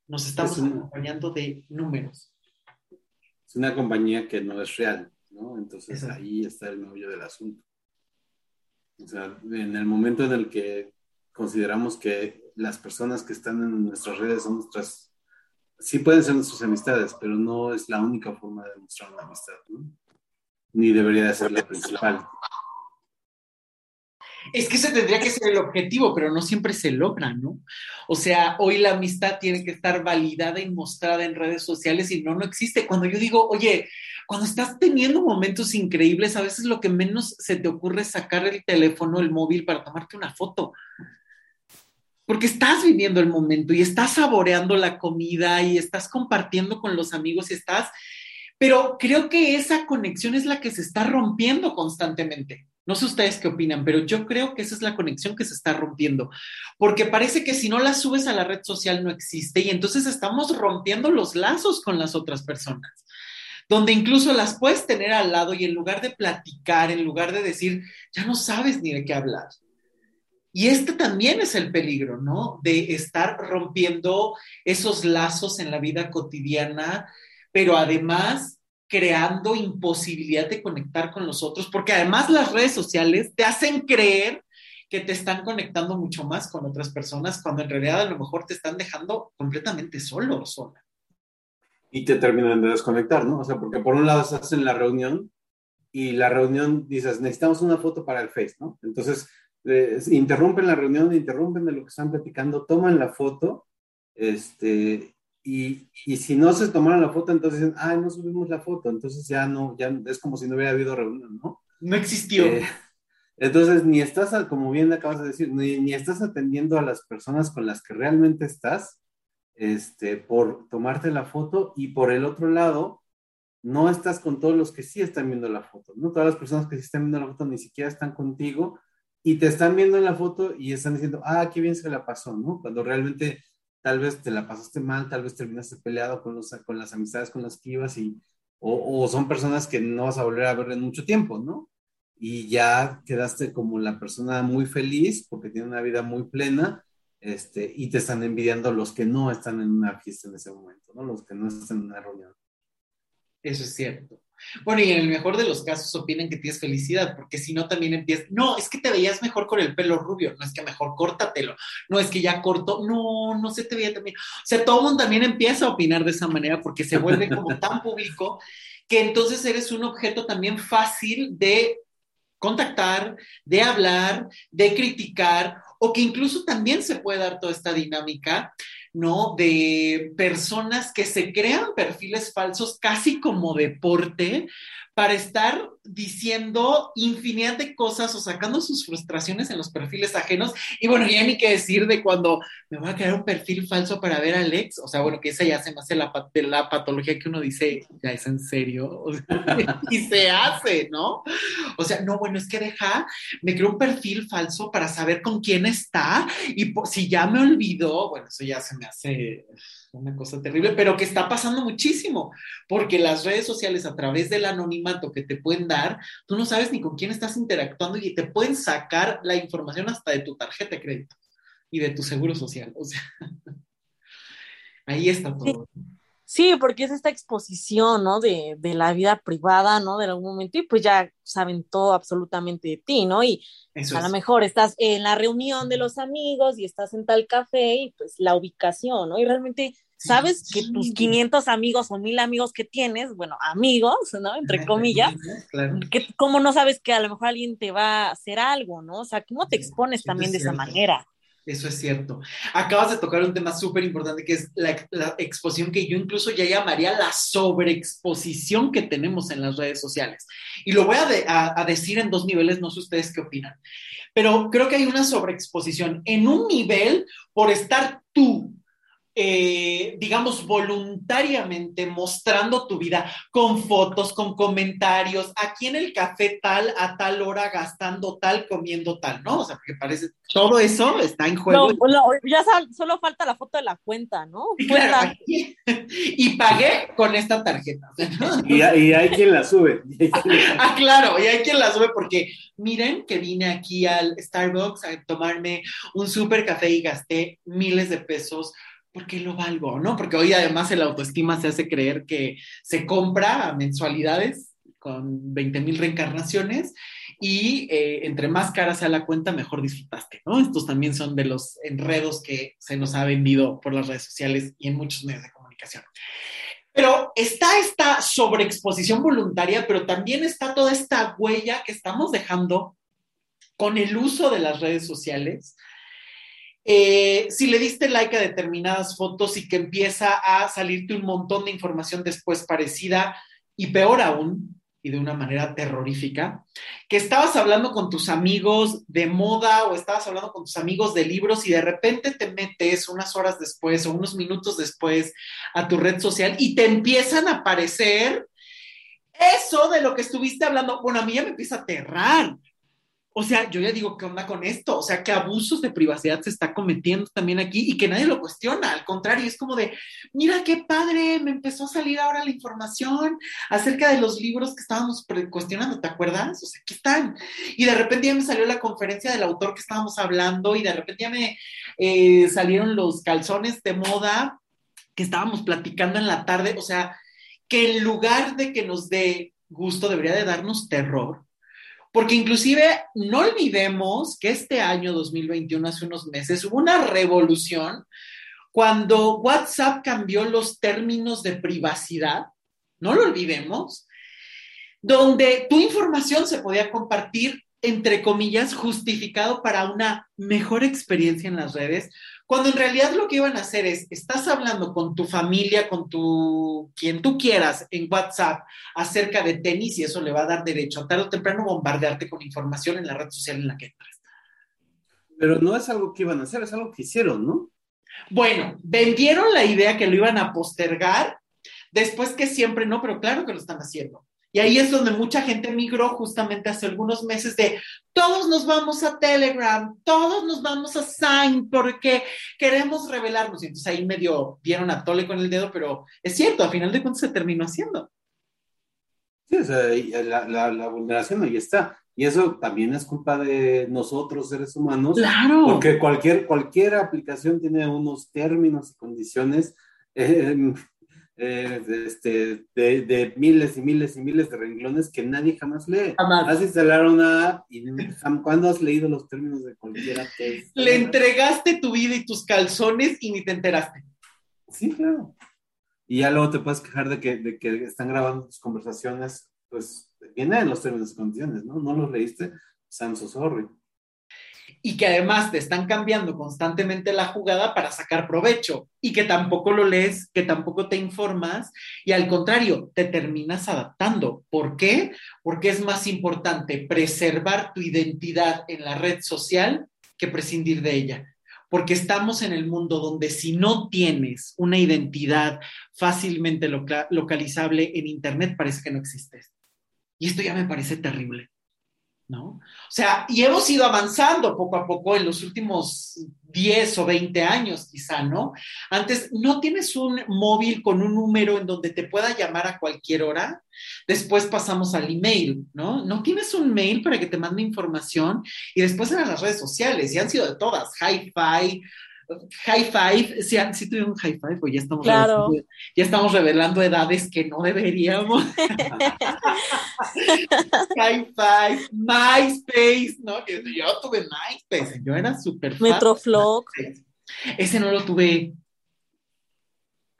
Nos estamos acompañando de números. Es una compañía que no es real, ¿no? Entonces ahí está el meollo del asunto. O sea, en el momento en el que consideramos que las personas que están en nuestras redes son nuestras, sí pueden ser nuestras amistades, pero no es la única forma de mostrar una amistad, ¿no? Ni debería de ser la principal. Es que ese tendría que ser el objetivo, pero no siempre se logra, ¿no? O sea, hoy la amistad tiene que estar validada y mostrada en redes sociales y no, no existe. Cuando yo digo, oye, cuando estás teniendo momentos increíbles, a veces lo que menos se te ocurre es sacar el teléfono, el móvil para tomarte una foto. Porque estás viviendo el momento y estás saboreando la comida y estás compartiendo con los amigos y estás... Pero creo que esa conexión es la que se está rompiendo constantemente. No sé ustedes qué opinan, pero yo creo que esa es la conexión que se está rompiendo, porque parece que si no la subes a la red social no existe y entonces estamos rompiendo los lazos con las otras personas, donde incluso las puedes tener al lado y en lugar de platicar, en lugar de decir, ya no sabes ni de qué hablar. Y este también es el peligro, ¿no? De estar rompiendo esos lazos en la vida cotidiana, pero además creando imposibilidad de conectar con los otros, porque además las redes sociales te hacen creer que te están conectando mucho más con otras personas, cuando en realidad a lo mejor te están dejando completamente solo o sola. Y te terminan de desconectar, ¿no? O sea, porque por un lado estás en la reunión y la reunión dices, necesitamos una foto para el Face, ¿no? Entonces, eh, interrumpen la reunión, interrumpen de lo que están platicando, toman la foto, este, y, y, si no se tomaron la foto, entonces dicen, ah, no subimos la foto, entonces ya no, ya es como si no hubiera habido reunión, ¿no? No existió. Eh, entonces, ni estás, como bien acabas de decir, ni, ni, estás atendiendo a las personas con las que realmente estás, este, por tomarte la foto, y por el otro lado, no estás con todos los que sí están viendo la foto, ¿no? Todas las personas que sí están viendo la foto ni siquiera están contigo y te están viendo en la foto y están diciendo, ah, qué bien se la pasó, ¿no? Cuando realmente tal vez te la pasaste mal, tal vez terminaste peleado con, los, con las amistades con las que ibas y, o, o, son personas que no vas a volver a ver en mucho tiempo, ¿no? Y ya quedaste como la persona muy feliz porque tiene una vida muy plena este, y te están envidiando los que no están en una fiesta en ese momento, ¿no? Los que no están en una reunión. Eso es cierto. Bueno, y en el mejor de los casos opinan que tienes felicidad, porque si no también empiezas, no, es que te veías mejor con el pelo rubio, no es que mejor córtatelo, no es que ya corto, no, no se te veía también. O sea, todo el mundo también empieza a opinar de esa manera porque se vuelve como tan público que entonces eres un objeto también fácil de contactar, de hablar, de criticar, o que incluso también se puede dar toda esta dinámica ¿no? De personas que se crean perfiles falsos casi como deporte para estar diciendo infinidad de cosas o sacando sus frustraciones en los perfiles ajenos. Y bueno, ya ni qué decir de cuando me voy a crear un perfil falso para ver a Alex. O sea, bueno, que esa ya se me hace la, la patología que uno dice, ya es en serio. y se hace, ¿no? O sea, no, bueno, es que deja, me creo un perfil falso para saber con quién está. Y si ya me olvidó, bueno, eso ya se me hace una cosa terrible, pero que está pasando muchísimo, porque las redes sociales a través del anonimato que te pueden dar, tú no sabes ni con quién estás interactuando y te pueden sacar la información hasta de tu tarjeta de crédito y de tu seguro social. O sea, ahí está todo. Sí, porque es esta exposición, ¿no? De, de, la vida privada, ¿no? De algún momento, y pues ya saben todo absolutamente de ti, ¿no? Y a lo mejor estás en la reunión de los amigos y estás en tal café y pues la ubicación, ¿no? Y realmente sabes que tus 500 amigos o mil amigos que tienes, bueno, amigos, ¿no? Entre comillas, claro. que cómo no sabes que a lo mejor alguien te va a hacer algo, ¿no? O sea, ¿cómo te expones también de esa manera? Eso es cierto. Acabas de tocar un tema súper importante que es la, la, exposición que yo incluso ya llamaría la sobreexposición que tenemos en las redes sociales. Y lo voy a, de, a, a, decir en dos niveles, no sé ustedes qué opinan, pero creo que hay una sobreexposición en un nivel por estar tú eh, digamos, voluntariamente mostrando tu vida con fotos, con comentarios, aquí en el café tal, a tal hora, gastando tal, comiendo tal, ¿no? O sea, porque parece, todo eso está en juego. No, no ya solo falta la foto de la cuenta, ¿no? Y, claro, aquí, y pagué con esta tarjeta. ¿no? Y, y, hay quien la sube. ah, claro, y hay quien la sube porque miren que vine aquí al Starbucks a tomarme un super café y gasté miles de pesos porque lo valgo, ¿no? Porque hoy además el autoestima se hace creer que se compra a mensualidades con 20 mil reencarnaciones y eh, entre más cara sea la cuenta, mejor disfrutaste, ¿no? Estos también son de los enredos que se nos ha vendido por las redes sociales y en muchos medios de comunicación. Pero está esta sobreexposición voluntaria, pero también está toda esta huella que estamos dejando con el uso de las redes sociales, eh, si le diste like a determinadas fotos y que empieza a salirte un montón de información después parecida y peor aún, y de una manera terrorífica, que estabas hablando con tus amigos de moda o estabas hablando con tus amigos de libros y de repente te metes unas horas después o unos minutos después a tu red social y te empiezan a aparecer eso de lo que estuviste hablando. Bueno, a mí ya me empieza a aterrar, o sea, yo ya digo, ¿qué onda con esto? O sea, ¿qué abusos de privacidad se está cometiendo también aquí y que nadie lo cuestiona. Al contrario, es como de, mira qué padre, me empezó a salir ahora la información acerca de los libros que estábamos cuestionando, ¿te acuerdas? O sea, aquí están. Y de repente ya me salió la conferencia del autor que estábamos hablando y de repente ya me eh, salieron los calzones de moda que estábamos platicando en la tarde. O sea, que en lugar de que nos dé gusto, debería de darnos terror porque inclusive no olvidemos que este año 2021, hace unos meses, hubo una revolución cuando WhatsApp cambió los términos de privacidad, no lo olvidemos, donde tu información se podía compartir, entre comillas, justificado para una mejor experiencia en las redes, cuando en realidad lo que iban a hacer es, estás hablando con tu familia, con tu, quien tú quieras en WhatsApp acerca de tenis y eso le va a dar derecho a tarde o temprano bombardearte con información en la red social en la que entras. Pero no es algo que iban a hacer, es algo que hicieron, ¿no? Bueno, vendieron la idea que lo iban a postergar, después que siempre no, pero claro que lo están haciendo. Y ahí es donde mucha gente migró justamente hace algunos meses de todos nos vamos a Telegram, todos nos vamos a Sign porque queremos revelarnos. Y entonces ahí medio dieron a tole con el dedo, pero es cierto, a final de cuentas se terminó haciendo. Sí, o sea, la, la, vulneración ahí está. Y eso también es culpa de nosotros, seres humanos. Claro. Porque cualquier, cualquier aplicación tiene unos términos y condiciones eh, eh, este, de, miles y miles y miles de renglones que nadie jamás lee. Jamás. Has instalado una app y ¿cuándo has leído los términos de cualquier app? Le entregaste tu vida y tus calzones y ni te enteraste. Sí, claro. Y ya luego te puedes quejar de que, de que están grabando tus conversaciones, pues viene en los términos y condiciones, ¿no? No los leíste, Sam so sorry y que además te están cambiando constantemente la jugada para sacar provecho y que tampoco lo lees, que tampoco te informas y al contrario, te terminas adaptando. ¿Por qué? Porque es más importante preservar tu identidad en la red social que prescindir de ella. Porque estamos en el mundo donde si no tienes una identidad fácilmente localizable en Internet, parece que no existes. Y esto ya me parece terrible. ¿No? O sea, y hemos ido avanzando poco a poco en los últimos 10 o 20 años, quizá, ¿no? Antes, no tienes un móvil con un número en donde te pueda llamar a cualquier hora. Después pasamos al email, ¿no? No tienes un mail para que te mande información y después eran las redes sociales y han sido de todas, hi-fi, high five, si, si tuvieron un high five, pues ya estamos, revelando, ya estamos revelando edades que no deberíamos. high five, MySpace, ¿no? Yo tuve MySpace, yo era súper Metroflog. Ese no lo tuve.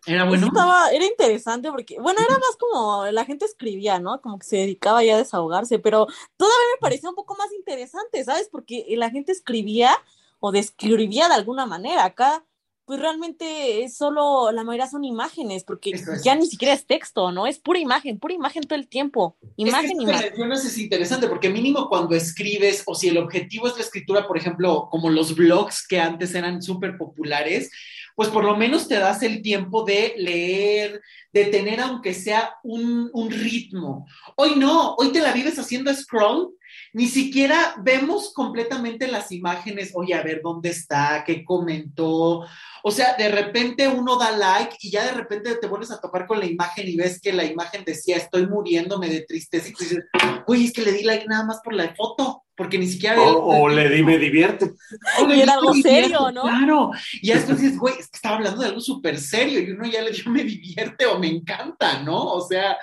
Era bueno. Estaba, era interesante porque, bueno, era más como la gente escribía, ¿no? Como que se dedicaba ya a desahogarse, pero todavía me parecía un poco más interesante, ¿sabes? Porque la gente escribía o describía de alguna manera. Acá, pues realmente es solo, la mayoría son imágenes, porque ya ni siquiera es texto, ¿no? Es pura imagen, pura imagen todo el tiempo. Imagen, es que imagen. es interesante, porque mínimo cuando escribes, o si el objetivo es la escritura, por ejemplo, como los blogs que antes eran súper populares, pues por lo menos te das el tiempo de leer, de tener aunque sea un, un ritmo. Hoy no, hoy te la vives haciendo scroll ni siquiera vemos completamente las imágenes, oye, a ver dónde está, qué comentó. O sea, de repente uno da like y ya de repente te vuelves a topar con la imagen y ves que la imagen decía, estoy muriéndome de tristeza. Y tú dices, uy, es que le di like nada más por la foto, porque ni siquiera... O, le di me divierte. O y era algo serio, ¿no? Claro. Y ya después dices, güey, es que estaba hablando de algo súper serio y uno ya le dio me divierte o me encanta, ¿no? O sea,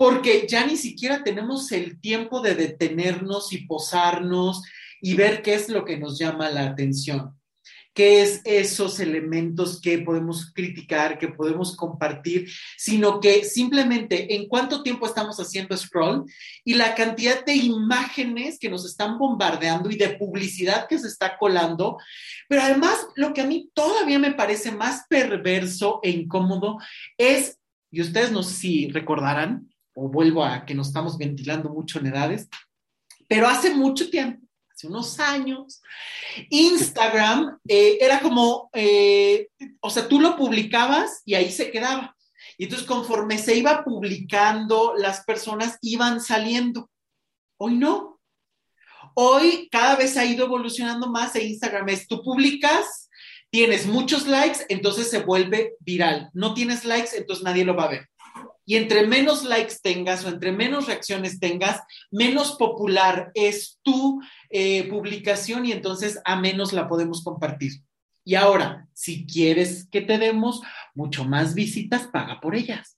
porque ya ni siquiera tenemos el tiempo de detenernos y posarnos y ver qué es lo que nos llama la atención, qué es esos elementos que podemos criticar, que podemos compartir, sino que simplemente en cuánto tiempo estamos haciendo scroll y la cantidad de imágenes que nos están bombardeando y de publicidad que se está colando. Pero además, lo que a mí todavía me parece más perverso e incómodo es, y ustedes no sé si recordarán, vuelvo a que nos estamos ventilando mucho en edades, pero hace mucho tiempo, hace unos años, Instagram eh, era como, eh, o sea, tú lo publicabas y ahí se quedaba. Y entonces conforme se iba publicando, las personas iban saliendo. Hoy no. Hoy cada vez ha ido evolucionando más e Instagram es, tú publicas, tienes muchos likes, entonces se vuelve viral. No tienes likes, entonces nadie lo va a ver. Y entre menos likes tengas o entre menos reacciones tengas, menos popular es tu eh, publicación y entonces a menos la podemos compartir. Y ahora, si quieres que te demos mucho más visitas, paga por ellas.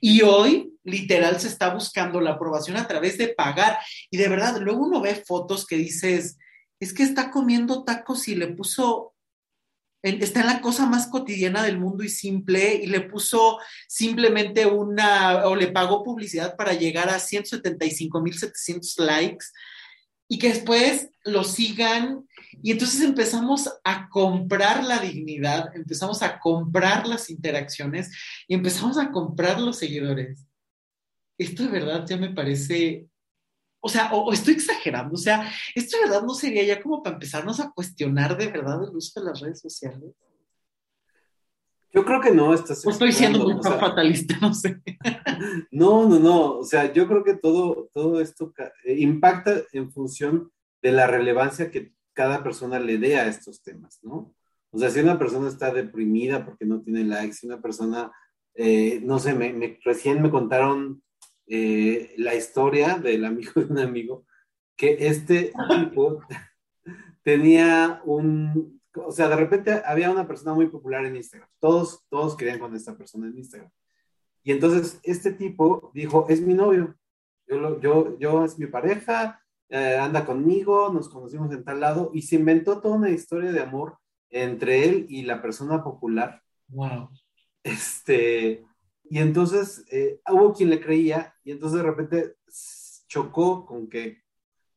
Y hoy, literal, se está buscando la aprobación a través de pagar. Y de verdad, luego uno ve fotos que dices, es que está comiendo tacos y le puso, está en la cosa más cotidiana del mundo y simple, y le puso simplemente una, o le pagó publicidad para llegar a 175.700 likes y que después lo sigan. Y entonces empezamos a comprar la dignidad, empezamos a comprar las interacciones y empezamos a comprar los seguidores. Esto de verdad ya me parece, o sea, o, estoy exagerando, o sea, esto de verdad no sería ya como para empezarnos a cuestionar de verdad el uso de las redes sociales. Yo creo que no, estás. O estoy siendo muy fatalista, no sé. No, no, no. O sea, yo creo que todo, todo esto eh, impacta en función de la relevancia que cada persona le dé a estos temas, ¿no? O sea, si una persona está deprimida porque no tiene likes, si una persona, eh, no sé, me, recién me contaron eh, la historia del amigo de un amigo, que este tipo tenía un, o sea, de repente había una persona muy popular en Instagram. Todos, todos querían con esta persona en Instagram. Y entonces este tipo dijo, es mi novio, yo, yo, yo es mi pareja, eh, anda conmigo, nos conocimos en tal lado, y se inventó toda una historia de amor entre él y la persona popular. Wow. Este, y entonces eh, hubo quien le creía, y entonces de repente chocó con que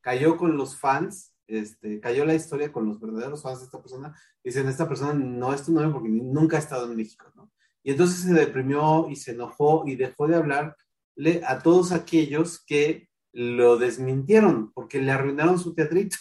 cayó con los fans este, cayó la historia con los verdaderos fans de esta persona. Dicen, esta persona no es tu novio porque nunca ha estado en México, ¿no? Y entonces se deprimió y se enojó y dejó de hablarle a todos aquellos que lo desmintieron porque le arruinaron su teatrito.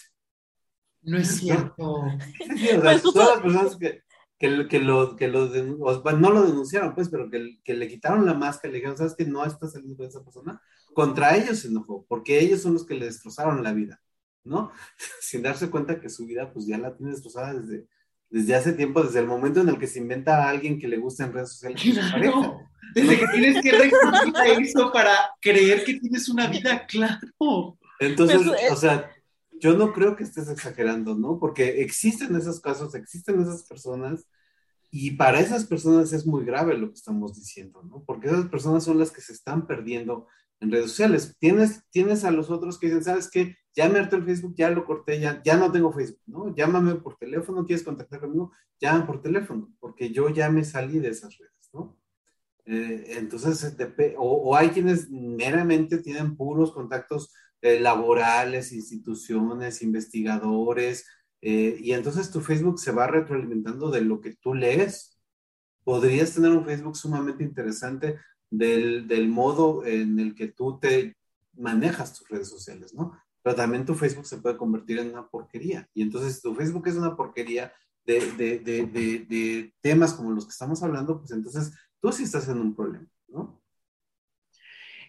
No es cierto. Sí, o sea, pues todas las personas que, que, que, lo, que lo no lo denunciaron, pues, pero que, que, le quitaron la máscara y le dijeron, ¿sabes que no estás saliendo con esa persona? Contra ellos se enojó, porque ellos son los que le destrozaron la vida. ¿no? Sin darse cuenta que su vida pues ya la tiene destrozada desde, desde hace tiempo, desde el momento en el que se inventa a alguien que le gusta en redes sociales. Claro, desde que tienes que recurrir a eso para creer que tienes una vida, claro. Entonces, o sea, yo no creo que estés exagerando, ¿no? Porque existen esos casos, existen esas personas y para esas personas es muy grave lo que estamos diciendo, ¿no? Porque esas personas son las que se están perdiendo en redes sociales. Tienes, tienes a los otros que dicen, ¿sabes qué? Ya me harté el Facebook, ya lo corté, ya, ya no tengo Facebook, ¿no? Llámame por teléfono, ¿quieres contactar conmigo? Llámame por teléfono, porque yo ya me salí de esas redes, ¿no? Eh, entonces, o, hay quienes meramente tienen puros contactos eh, laborales, instituciones, investigadores, eh, y entonces tu Facebook se va retroalimentando de lo que tú lees. Podrías tener un Facebook sumamente interesante del, del, modo en el que tú te manejas tus redes sociales, ¿no? Pero también tu Facebook se puede convertir en una porquería. Y entonces, tu Facebook es una porquería de, de, de, de temas como los que estamos hablando, pues entonces tú sí estás en un problema, ¿no?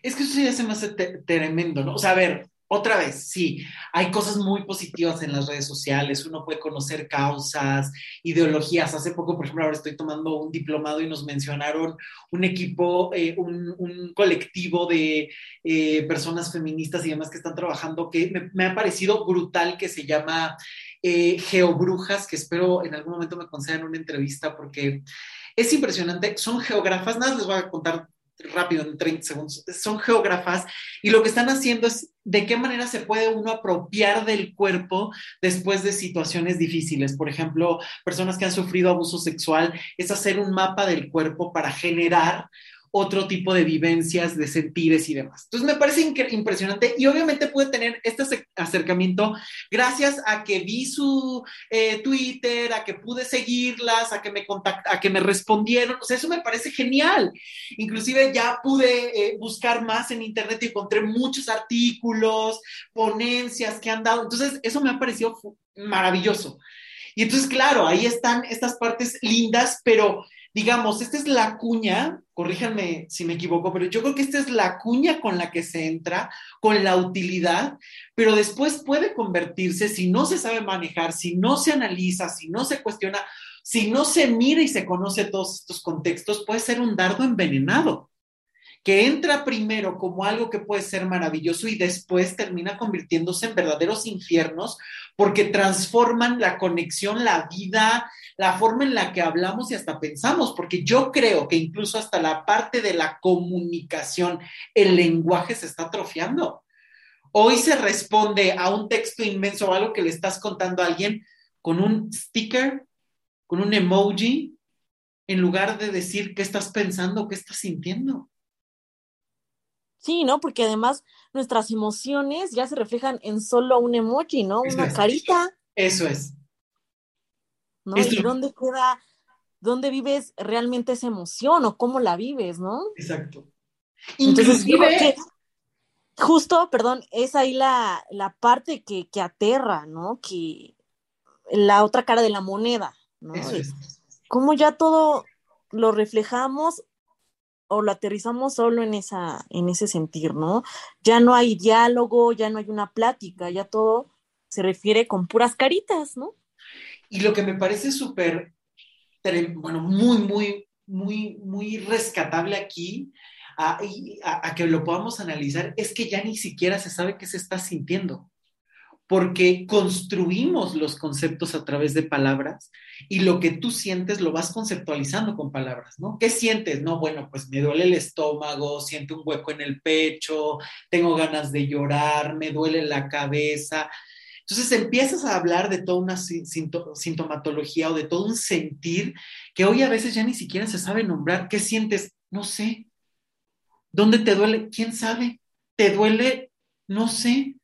Es que eso ya se me hace tremendo, ¿no? O sea, a ver, otra vez, sí, hay cosas muy positivas en las redes sociales, uno puede conocer causas, ideologías. Hace poco, por ejemplo, ahora estoy tomando un diplomado y nos mencionaron un equipo, eh, un, colectivo de eh, personas feministas y demás que están trabajando, que me, ha parecido brutal, que se llama eh, Geobrujas, que espero en algún momento me concedan una entrevista porque es impresionante. Son geógrafas, nada les voy a contar rápido, en 30 segundos, son geógrafas y lo que están haciendo es de qué manera se puede uno apropiar del cuerpo después de situaciones difíciles. Por ejemplo, personas que han sufrido abuso sexual, es hacer un mapa del cuerpo para generar otro tipo de vivencias, de sentires y demás. Entonces me parece impresionante y obviamente pude tener este acercamiento gracias a que vi su eh, Twitter, a que pude seguirlas, a que me a que me respondieron. O sea, eso me parece genial. Inclusive ya pude eh, buscar más en internet y encontré muchos artículos, ponencias que han dado. Entonces, eso me ha parecido maravilloso. Y entonces, claro, ahí están estas partes lindas, pero digamos, esta es la cuña, corríjanme si me equivoco, pero yo creo que esta es la cuña con la que se entra, con la utilidad, pero después puede convertirse, si no se sabe manejar, si no se analiza, si no se cuestiona, si no se mira y se conoce todos estos contextos, puede ser un dardo envenenado que entra primero como algo que puede ser maravilloso y después termina convirtiéndose en verdaderos infiernos porque transforman la conexión, la vida, la forma en la que hablamos y hasta pensamos, porque yo creo que incluso hasta la parte de la comunicación, el lenguaje se está atrofiando. Hoy se responde a un texto inmenso o algo que le estás contando a alguien con un sticker, con un emoji, en lugar de decir qué estás pensando, qué estás sintiendo. Sí, ¿no? Porque además nuestras emociones ya se reflejan en solo un emoji, ¿no? Una carita. Eso es. ¿No? ¿Y dónde queda, dónde vives realmente esa emoción o cómo la vives, ¿no? Exacto. Entonces, Inclusive... justo, perdón, es ahí la, la parte que, que, aterra, ¿no? Que la otra cara de la moneda, ¿no? Eso es. Cómo ya todo lo reflejamos o lo aterrizamos solo en esa, en ese sentir, ¿no? Ya no hay diálogo, ya no hay una plática, ya todo se refiere con puras caritas, ¿no? Y lo que me parece súper, bueno, muy, muy, muy, muy rescatable aquí, a, que lo podamos analizar, es que ya ni siquiera se sabe qué se está sintiendo porque construimos los conceptos a través de palabras y lo que tú sientes lo vas conceptualizando con palabras, ¿no? ¿Qué sientes? No, bueno, pues me duele el estómago, siento un hueco en el pecho, tengo ganas de llorar, me duele la cabeza. Entonces empiezas a hablar de toda una sintomatología o de todo un sentir que hoy a veces ya ni siquiera se sabe nombrar. ¿Qué sientes? No sé. ¿Dónde te duele? ¿Quién sabe? ¿Te duele? No sé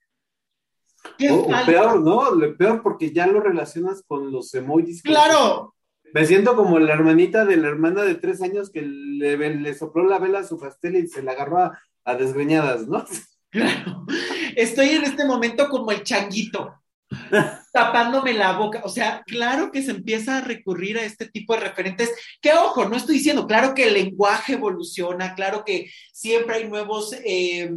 o, peor, ¿no? Peor porque ya lo relacionas con los emojis. ¡Claro! Me siento como la hermanita de la hermana de tres años que le, le sopló la vela a su pastel y se la agarró a, a desgreñadas, ¿no? Claro. Estoy en este momento como el changuito tapándome la boca. O sea, claro que se empieza a recurrir a este tipo de referentes, que ojo, no estoy diciendo, claro que el lenguaje evoluciona, claro que siempre hay nuevos eh,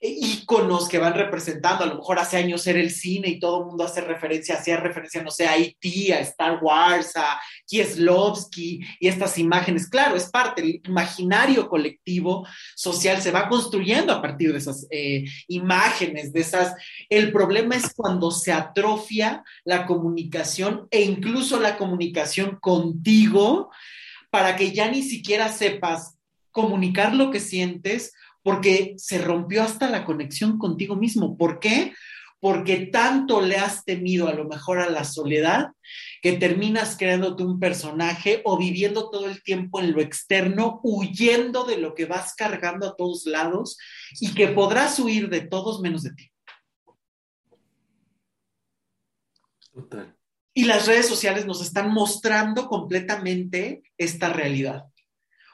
íconos que van representando, a lo mejor hace años era el cine y todo el mundo hace referencia, hacía referencia, no sé, a E.T., a Star Wars, a Kieslowski y estas imágenes, claro, es parte, el imaginario colectivo social se va construyendo a partir de esas eh, imágenes, de esas, el problema es cuando se atrofia la comunicación e incluso la comunicación contigo para que ya ni siquiera sepas comunicar lo que sientes porque se rompió hasta la conexión contigo mismo. ¿Por qué? Porque tanto le has temido a lo mejor a la soledad que terminas creándote un personaje o viviendo todo el tiempo en lo externo, huyendo de lo que vas cargando a todos lados y que podrás huir de todos menos de ti. Y las redes sociales nos están mostrando completamente esta realidad.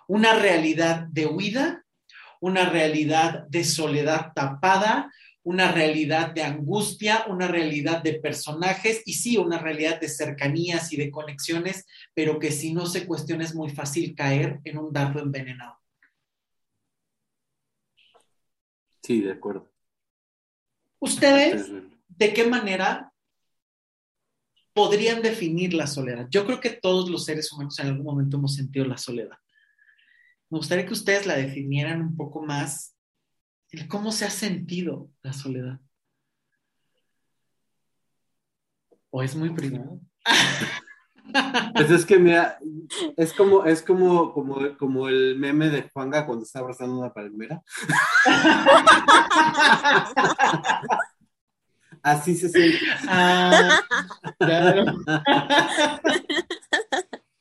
Una realidad de huida, una realidad de soledad tapada, una realidad de angustia, una realidad de personajes y sí, una realidad de cercanías y de conexiones, pero que si no se cuestiona es muy fácil caer en un dardo envenenado. Sí, de acuerdo. ¿Ustedes de qué manera podrían definir la soledad? Yo creo que todos los seres humanos en algún momento hemos sentido la soledad. Me gustaría que ustedes la definieran un poco más, el cómo se ha sentido la soledad. ¿O es muy privado? Pues es que mira, es como, es como, como, como el meme de Juanga cuando está abrazando una palmera. Así se siente. Ah, claro.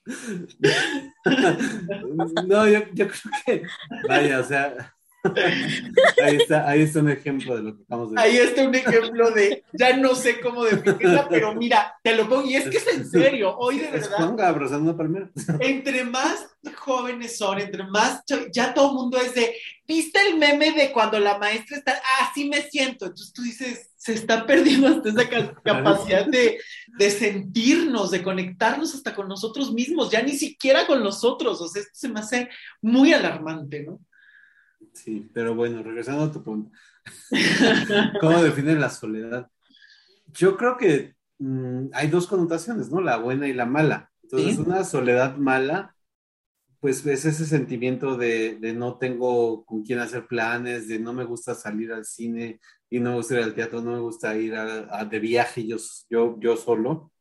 no, yo, yo, creo que, vaya, o sea, ahí, está, ahí está un ejemplo de lo que estamos Ahí está un ejemplo de, ya no sé cómo definirla, pero mira, te lo pongo, y es que es en serio, hoy de verdad. Ponga abrazando palmera. Entre más jóvenes son, entre más, ya todo el mundo es de, ¿viste el meme de cuando la maestra está, así me siento? Entonces tú dices, se está perdiendo hasta esa capacidad de, de, sentirnos, de conectarnos hasta con nosotros mismos, ya ni siquiera con nosotros. O sea, esto se me hace muy alarmante, ¿no? Sí, pero bueno, regresando a tu punto. ¿Cómo define la soledad? Yo creo que mmm, hay dos connotaciones, ¿no? La buena y la mala. Entonces, ¿Sí? una soledad mala, pues es ese sentimiento de, de, no tengo con quién hacer planes, de no me gusta salir al cine y no me gusta ir al teatro, no me gusta ir a, a, de viaje yo, yo, yo solo.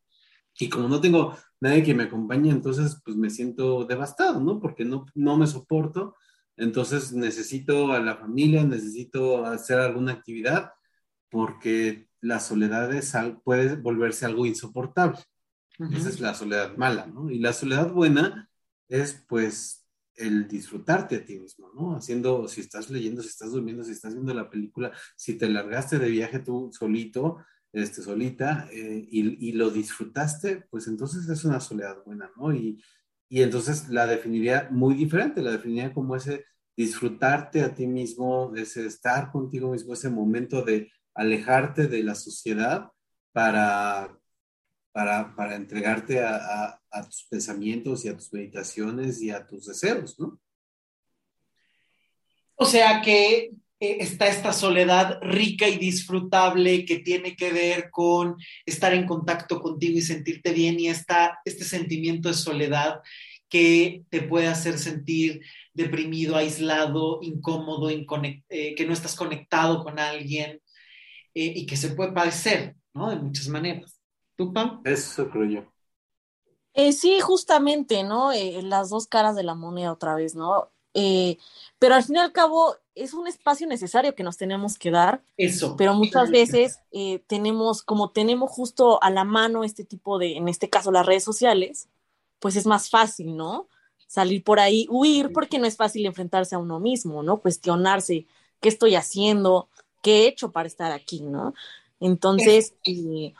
Y como no tengo nadie que me acompañe, entonces pues me siento devastado, ¿no? Porque no, no me soporto entonces necesito a la familia, necesito hacer alguna actividad porque la soledad es, puede volverse algo insoportable. Uh -huh. Esa es la soledad mala, ¿no? Y la soledad buena es pues el disfrutarte a ti mismo, ¿no? Haciendo, si estás leyendo, si estás durmiendo, si estás viendo la película, si te largaste de viaje tú solito, este, solita, eh, y, y, lo disfrutaste, pues entonces es una soledad buena, ¿no? Y, y entonces la definiría muy diferente, la definiría como ese disfrutarte a ti mismo, ese estar contigo mismo, ese momento de alejarte de la sociedad para, para, para entregarte a, a, tus pensamientos y a tus meditaciones y a tus deseos, ¿no? O sea que está esta soledad rica y disfrutable que tiene que ver con estar en contacto contigo y sentirte bien y está este sentimiento de soledad que te puede hacer sentir deprimido, aislado, incómodo, eh, que no estás conectado con alguien eh, y que se puede padecer, ¿no? De muchas maneras. ¿Tú, Pam? Eso creo yo. Eh, sí, justamente, ¿no? Eh, las dos caras de la moneda otra vez, ¿no? Eh, pero al fin y al cabo es un espacio necesario que nos tenemos que dar. Eso. Pero muchas veces tenemos, como tenemos justo a la mano este tipo de, en este caso las redes sociales, pues es más fácil, ¿no? salir por ahí, huir, porque no es fácil enfrentarse a uno mismo, ¿no? Cuestionarse qué estoy haciendo, qué he hecho para estar aquí, ¿no? Entonces, eh,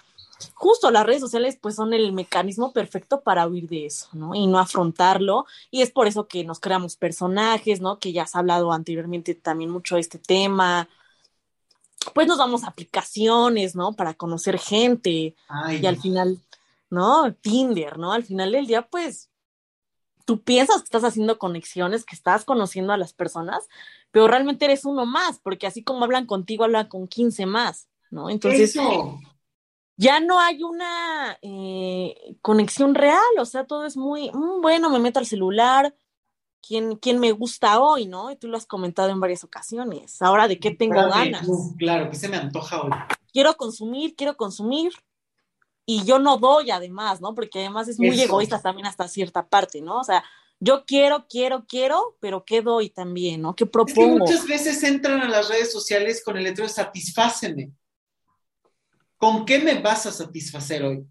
justo las redes sociales pues son el mecanismo perfecto para huir de eso, ¿no? Y no afrontarlo. Y es por eso que nos creamos personajes, ¿no? Que ya has hablado anteriormente también mucho de este tema. Pues nos damos aplicaciones, ¿no? Para conocer gente. Ay, y al final, ¿no? Tinder, ¿no? Al final del día, pues tú piensas que estás haciendo conexiones, que estás conociendo a las personas, pero realmente eres uno más, porque así como hablan contigo, hablan con 15 más, ¿no? Entonces, Eso. Ya no hay una eh, conexión real, o sea, todo es muy, mmm, bueno, me meto al celular, ¿quién, ¿quién me gusta hoy, no? Y tú lo has comentado en varias ocasiones. Ahora, ¿de qué tengo Claro, ganas? Claro, que se me antoja hoy. Quiero consumir, quiero consumir, y yo no doy además, ¿no? Porque además es muy Eso. egoísta también hasta cierta parte, ¿no? O sea, yo quiero, quiero, quiero, pero ¿qué doy también, ¿no? ¿Qué Es que propongo? muchas veces entran a las redes sociales con el letrero satisfáceme. ¿Con qué me vas a satisfacer hoy?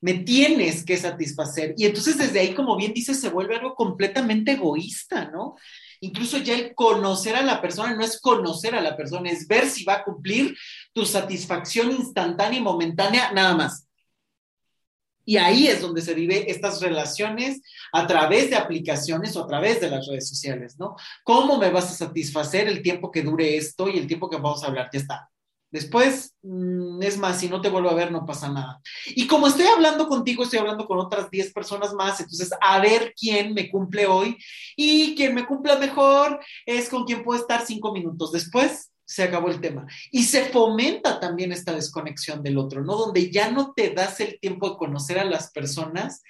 Me tienes que satisfacer. Y entonces desde ahí, como bien dices, se vuelve algo completamente egoísta, ¿no? Incluso ya el conocer a la persona no es conocer a la persona, es ver si va a cumplir tu satisfacción instantánea y momentánea, nada más. Y ahí es donde se vive estas relaciones a través de aplicaciones o a través de las redes sociales, ¿no? ¿Cómo me vas a satisfacer el tiempo que dure esto y el tiempo que vamos a hablar? Ya está. Después, mm, es más, si no te vuelvo a ver, no pasa nada. Y como estoy hablando contigo, estoy hablando con otras 10 personas más, entonces a ver quién me cumple hoy y quien me cumpla mejor es con quien puedo estar cinco minutos. Después se acabó el tema. Y se fomenta también esta desconexión del otro, ¿no? Donde ya no te das el tiempo de conocer a las personas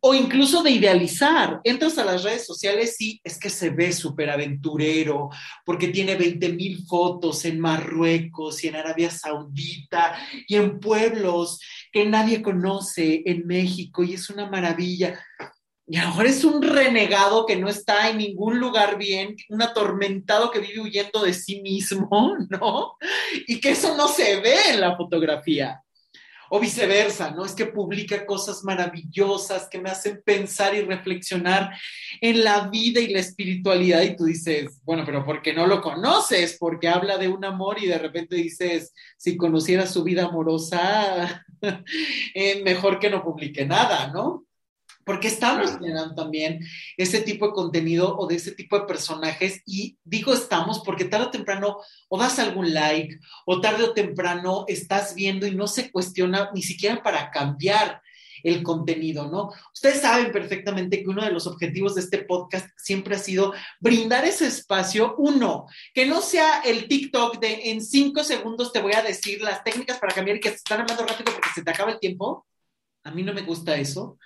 o incluso de idealizar. Entras a las redes sociales y es que se ve súper aventurero porque tiene 20 mil fotos en Marruecos y en Arabia Saudita y en pueblos que nadie conoce en México y es una maravilla. Y a lo mejor es un renegado que no está en ningún lugar bien, un atormentado que vive huyendo de sí mismo, ¿no? Y que eso no se ve en la fotografía. O viceversa, ¿no? Es que publica cosas maravillosas que me hacen pensar y reflexionar en la vida y la espiritualidad. Y tú dices, bueno, pero ¿por qué no lo conoces? Porque habla de un amor y de repente dices, si conociera su vida amorosa, eh, mejor que no publique nada, ¿no? Porque estamos generando también ese tipo de contenido o de ese tipo de personajes y digo estamos porque tarde o temprano o das algún like o tarde o temprano estás viendo y no se cuestiona ni siquiera para cambiar el contenido, ¿no? Ustedes saben perfectamente que uno de los objetivos de este podcast siempre ha sido brindar ese espacio, uno, que no sea el TikTok de en cinco segundos te voy a decir las técnicas para cambiar y que se están hablando rápido porque se te acaba el tiempo. A mí no me gusta eso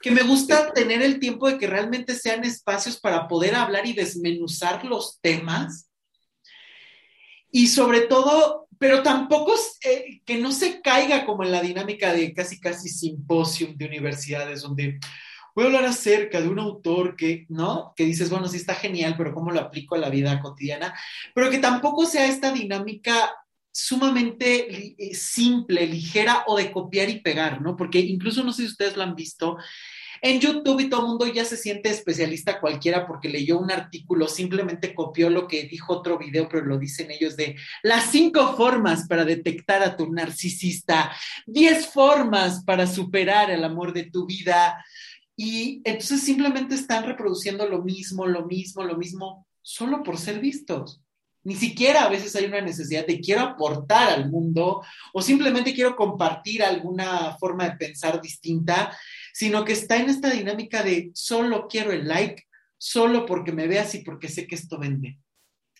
que me gusta tener el tiempo de que realmente sean espacios para poder hablar y desmenuzar los temas. Y sobre todo, pero tampoco eh, que no se caiga como en la dinámica de casi casi simposium de universidades donde voy a hablar acerca de un autor que, ¿no? Que dices, bueno, sí está genial, pero ¿cómo lo aplico a la vida cotidiana? Pero que tampoco sea esta dinámica sumamente eh, simple, ligera o de copiar y pegar, ¿no? Porque incluso no sé si ustedes lo han visto, en YouTube y todo el mundo ya se siente especialista cualquiera porque leyó un artículo, simplemente copió lo que dijo otro video, pero lo dicen ellos de las cinco formas para detectar a tu narcisista, diez formas para superar el amor de tu vida. Y entonces simplemente están reproduciendo lo mismo, lo mismo, lo mismo, solo por ser vistos. Ni siquiera a veces hay una necesidad de quiero aportar al mundo o simplemente quiero compartir alguna forma de pensar distinta, sino que está en esta dinámica de solo quiero el like, solo porque me veas y porque sé que esto vende.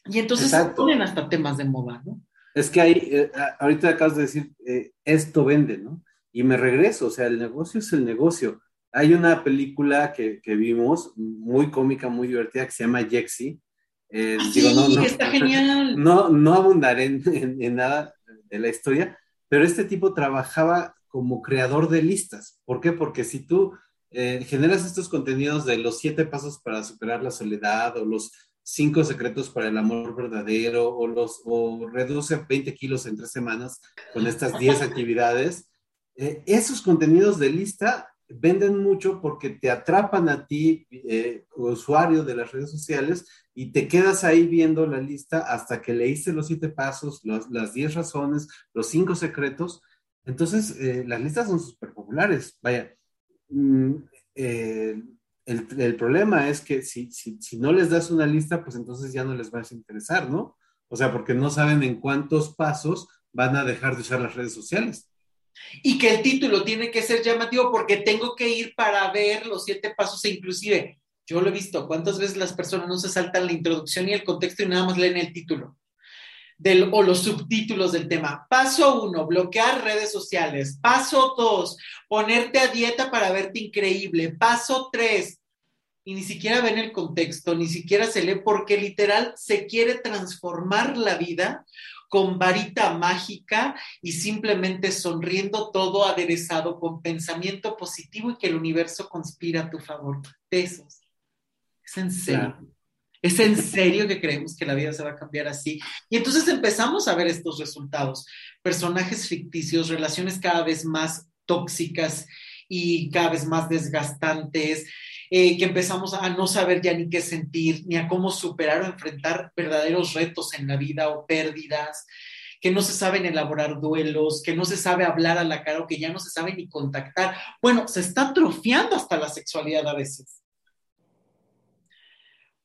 Y entonces se ponen hasta temas de moda, ¿no? Es que hay, eh, ahorita acabas de decir, eh, esto vende, ¿no? Y me regreso, o sea, el negocio es el negocio. Hay una película que, que vimos, muy cómica, muy divertida, que se llama Jexy, eh, ah, sí, no, está genial. No, no abundaré en, nada de la historia, pero este tipo trabajaba como creador de listas. ¿Por qué? Porque si tú eh, generas estos contenidos de los siete pasos para superar la soledad o los cinco secretos para el amor verdadero o los o reduce 20 kilos en tres semanas con estas 10 actividades, eh, esos contenidos de lista venden mucho porque te atrapan a ti, eh, usuario de las redes sociales, y te quedas ahí viendo la lista hasta que leíste los siete pasos, las diez razones, los cinco secretos. Entonces, eh, las listas son súper populares. Vaya, mm, eh, el, el, problema es que si, si, si, no les das una lista, pues entonces ya no les va a interesar, ¿no? O sea, porque no saben en cuántos pasos van a dejar de usar las redes sociales. Y que el título tiene que ser llamativo porque tengo que ir para ver los siete pasos e inclusive yo lo he visto, cuántas veces las personas no se saltan la introducción y el contexto y nada más leen el título del, o los subtítulos del tema. Paso uno, bloquear redes sociales. Paso dos, ponerte a dieta para verte increíble. Paso tres, y ni siquiera ven el contexto, ni siquiera se lee porque literal se quiere transformar la vida con varita mágica y simplemente sonriendo todo aderezado con pensamiento positivo y que el universo conspira a tu favor. Besos. Es en serio. Es en serio que creemos que la vida se va a cambiar así. Y entonces empezamos a ver estos resultados. Personajes ficticios, relaciones cada vez más tóxicas y cada vez más desgastantes, eh, que empezamos a no saber ya ni qué sentir, ni a cómo superar o enfrentar verdaderos retos en la vida o pérdidas, que no se saben elaborar duelos, que no se sabe hablar a la cara o que ya no se sabe ni contactar. Bueno, se está atrofiando hasta la sexualidad a veces.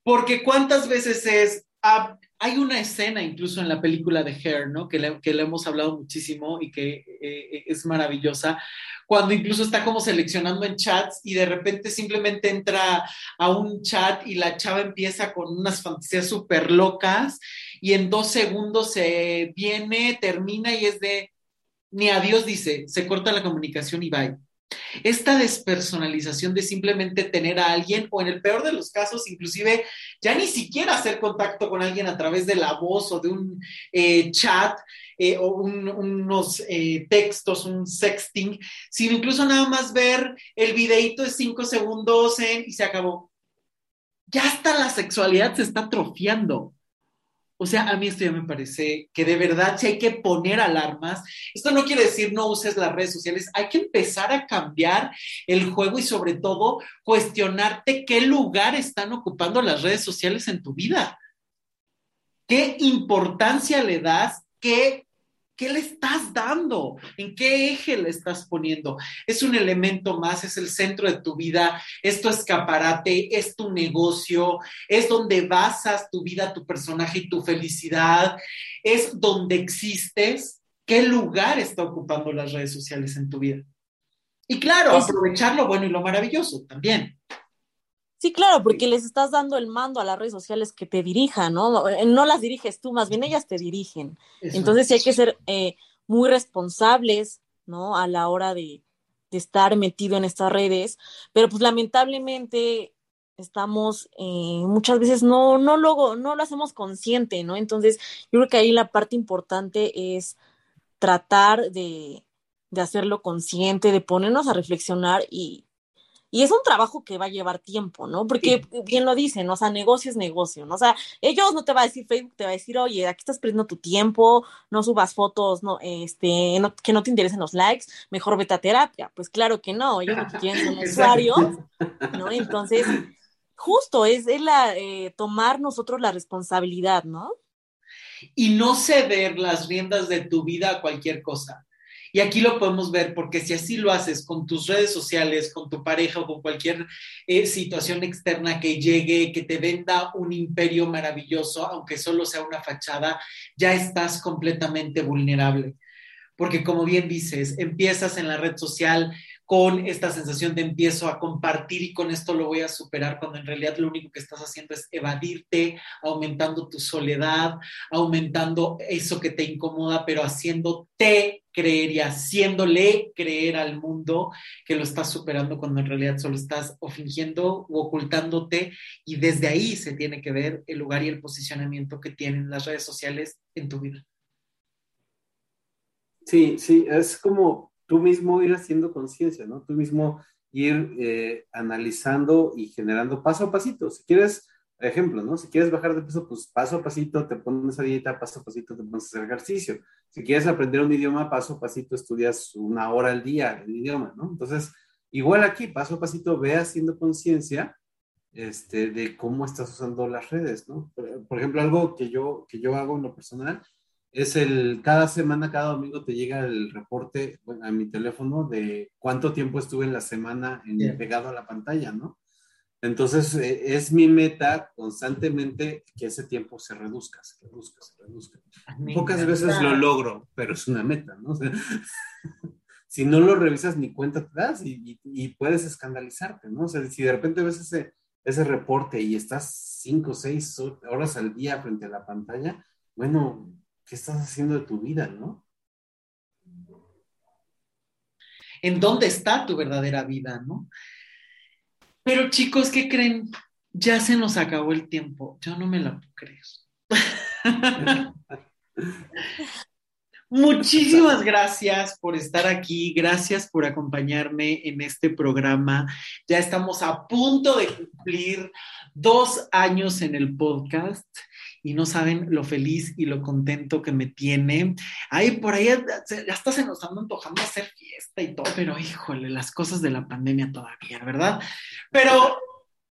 Porque cuántas veces es, ah, hay una escena incluso en la película de Hair, ¿no? Que le, que hemos hablado muchísimo y que eh, es maravillosa, cuando incluso está como seleccionando en chats y de repente simplemente entra a un chat y la chava empieza con unas fantasías súper locas y en dos segundos se viene, termina y es de, ni adiós dice, se corta la comunicación y bye. Esta despersonalización de simplemente tener a alguien, o en el peor de los casos, inclusive ya ni siquiera hacer contacto con alguien a través de la voz o de un eh, chat eh, o unos eh, textos, un sexting, sino incluso nada más ver el videito de cinco segundos en, y se acabó. Ya hasta la sexualidad se está atrofiando. O sea, a mí esto ya me parece que de verdad si hay que poner alarmas. Esto no quiere decir no uses las redes sociales, hay que empezar a cambiar el juego y sobre todo cuestionarte qué lugar están ocupando las redes sociales en tu vida. ¿Qué importancia le das? ¿Qué ¿Qué le estás dando? ¿En qué eje le estás poniendo? Es un elemento más, es el centro de tu vida, es tu escaparate, es tu negocio, es donde basas tu vida, tu personaje y tu felicidad, es donde existes. ¿Qué lugar está ocupando las redes sociales en tu vida? Y claro, aprovechar lo bueno y lo maravilloso también. Sí, claro, porque les estás dando el mando a las redes sociales que te dirijan, ¿no? No las diriges tú, más bien ellas te dirigen. Entonces sí hay que ser eh, muy responsables, ¿no? A la hora de, estar metido en estas redes, pero pues lamentablemente estamos eh, muchas veces no, no luego, no lo hacemos consciente, ¿no? Entonces yo creo que ahí la parte importante es tratar de, de hacerlo consciente, de ponernos a reflexionar y, y es un trabajo que va a llevar tiempo, ¿no? Porque bien lo dicen, o sea, negocio es negocio, ¿no? O sea, ellos no te va a decir, Facebook te va a decir, oye, aquí estás perdiendo tu tiempo, no subas fotos, no, este, que no te interesen los likes, mejor vete a terapia. Pues claro que no, ellos lo que quieren son usuarios, ¿no? Entonces, justo es, es la, eh, tomar nosotros la responsabilidad, ¿no? Y no ceder las riendas de tu vida a cualquier cosa. Y aquí lo podemos ver porque si así lo haces con tus redes sociales, con tu pareja o con cualquier eh, situación externa que llegue, que te venda un imperio maravilloso, aunque solo sea una fachada, ya estás completamente vulnerable. Porque como bien dices, empiezas en la red social con esta sensación de empiezo a compartir y con esto lo voy a superar, cuando en realidad lo único que estás haciendo es evadirte, aumentando tu soledad, aumentando eso que te incomoda, pero haciéndote creer y haciéndole creer al mundo que lo estás superando cuando en realidad solo estás o fingiendo o ocultándote y desde ahí se tiene que ver el lugar y el posicionamiento que tienen las redes sociales en tu vida. Sí, sí, es como tú mismo ir haciendo conciencia, ¿no? Tú mismo ir eh, analizando y generando paso a pasito. Si quieres, ejemplo, ¿no? Si quieres bajar de peso, pues paso a pasito te pones a dieta, paso a pasito te pones a hacer ejercicio. Si quieres aprender un idioma, paso a pasito estudias una hora al día el idioma, ¿no? Entonces, igual aquí, paso a pasito, ve haciendo conciencia este, de cómo estás usando las redes, ¿no? Por, ejemplo, algo que yo, que yo hago en lo personal es el, cada semana, cada domingo te llega el reporte a mi teléfono de cuánto tiempo estuve en la semana en, pegado a la pantalla, ¿no? Entonces, eh, es mi meta constantemente que ese tiempo se reduzca, se reduzca, se reduzca. Pocas veces lo logro, pero es una meta, ¿no? si no lo revisas, ni cuenta te das y, y, puedes escandalizarte, ¿no? O sea, si de repente ves ese, ese reporte y estás cinco seis horas al día frente a la pantalla, bueno, ¿qué estás haciendo de tu vida, no? ¿En dónde está tu verdadera vida, no? Pero chicos, ¿qué creen? Ya se nos acabó el tiempo. Yo no me la puedo creer. Muchísimas gracias por estar aquí, gracias por acompañarme en este programa. Ya estamos a punto de cumplir dos años en el podcast y no saben lo feliz y lo contento que me tiene. Ahí por ahí ya hasta se nos anda antojando hacer fiesta y todo, pero híjole, las cosas de la pandemia todavía, ¿verdad? Pero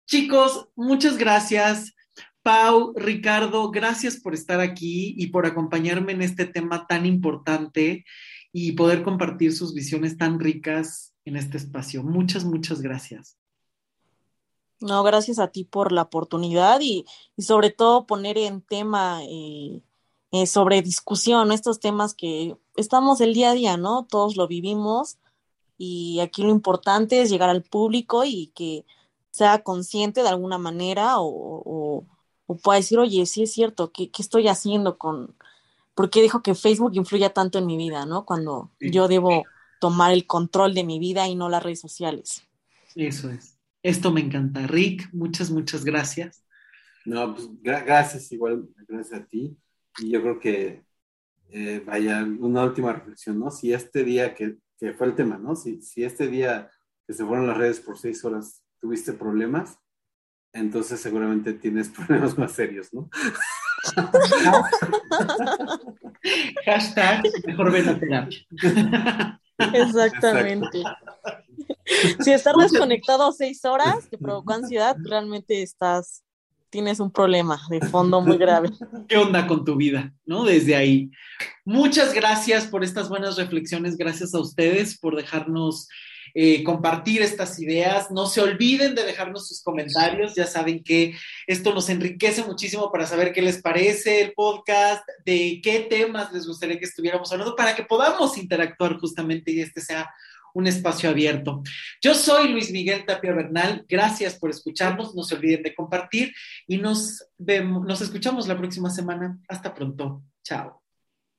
chicos, muchas gracias. Pau, Ricardo, gracias por estar aquí y por acompañarme en este tema tan importante y poder compartir sus visiones tan ricas en este espacio. Muchas, muchas gracias. No, gracias a ti por la oportunidad y, sobre todo poner en tema eh, eh, sobre discusión estos temas que estamos el día a día, ¿no? Todos lo vivimos y aquí lo importante es llegar al público y que sea consciente de alguna manera o, pueda decir, oye, sí es cierto, ¿qué, estoy haciendo con, por qué dijo que Facebook influye tanto en mi vida, ¿no? Cuando yo debo tomar el control de mi vida y no las redes sociales. Eso es. Esto me encanta. Rick, muchas, muchas gracias. No, pues gracias, igual, gracias a ti. Y yo creo que eh, vaya una última reflexión, ¿no? Si este día que, que fue el tema, ¿no? Si, si, este día que se fueron las redes por seis horas tuviste problemas, entonces seguramente tienes problemas más serios, ¿no? Hashtag mejor ven a terapia. Exactamente. Si estar desconectado seis horas te provocó ansiedad, realmente estás, tienes un problema de fondo muy grave. ¿Qué onda con tu vida? ¿No? Desde ahí. Muchas gracias por estas buenas reflexiones. Gracias a ustedes por dejarnos eh, compartir estas ideas. No se olviden de dejarnos sus comentarios. Ya saben que esto nos enriquece muchísimo para saber qué les parece el podcast, de qué temas les gustaría que estuviéramos hablando para que podamos interactuar justamente y este sea un espacio abierto. Yo soy Luis Miguel Tapia Bernal. Gracias por escucharnos. No se olviden de compartir y nos vemos, nos escuchamos la próxima semana. Hasta pronto. Chao.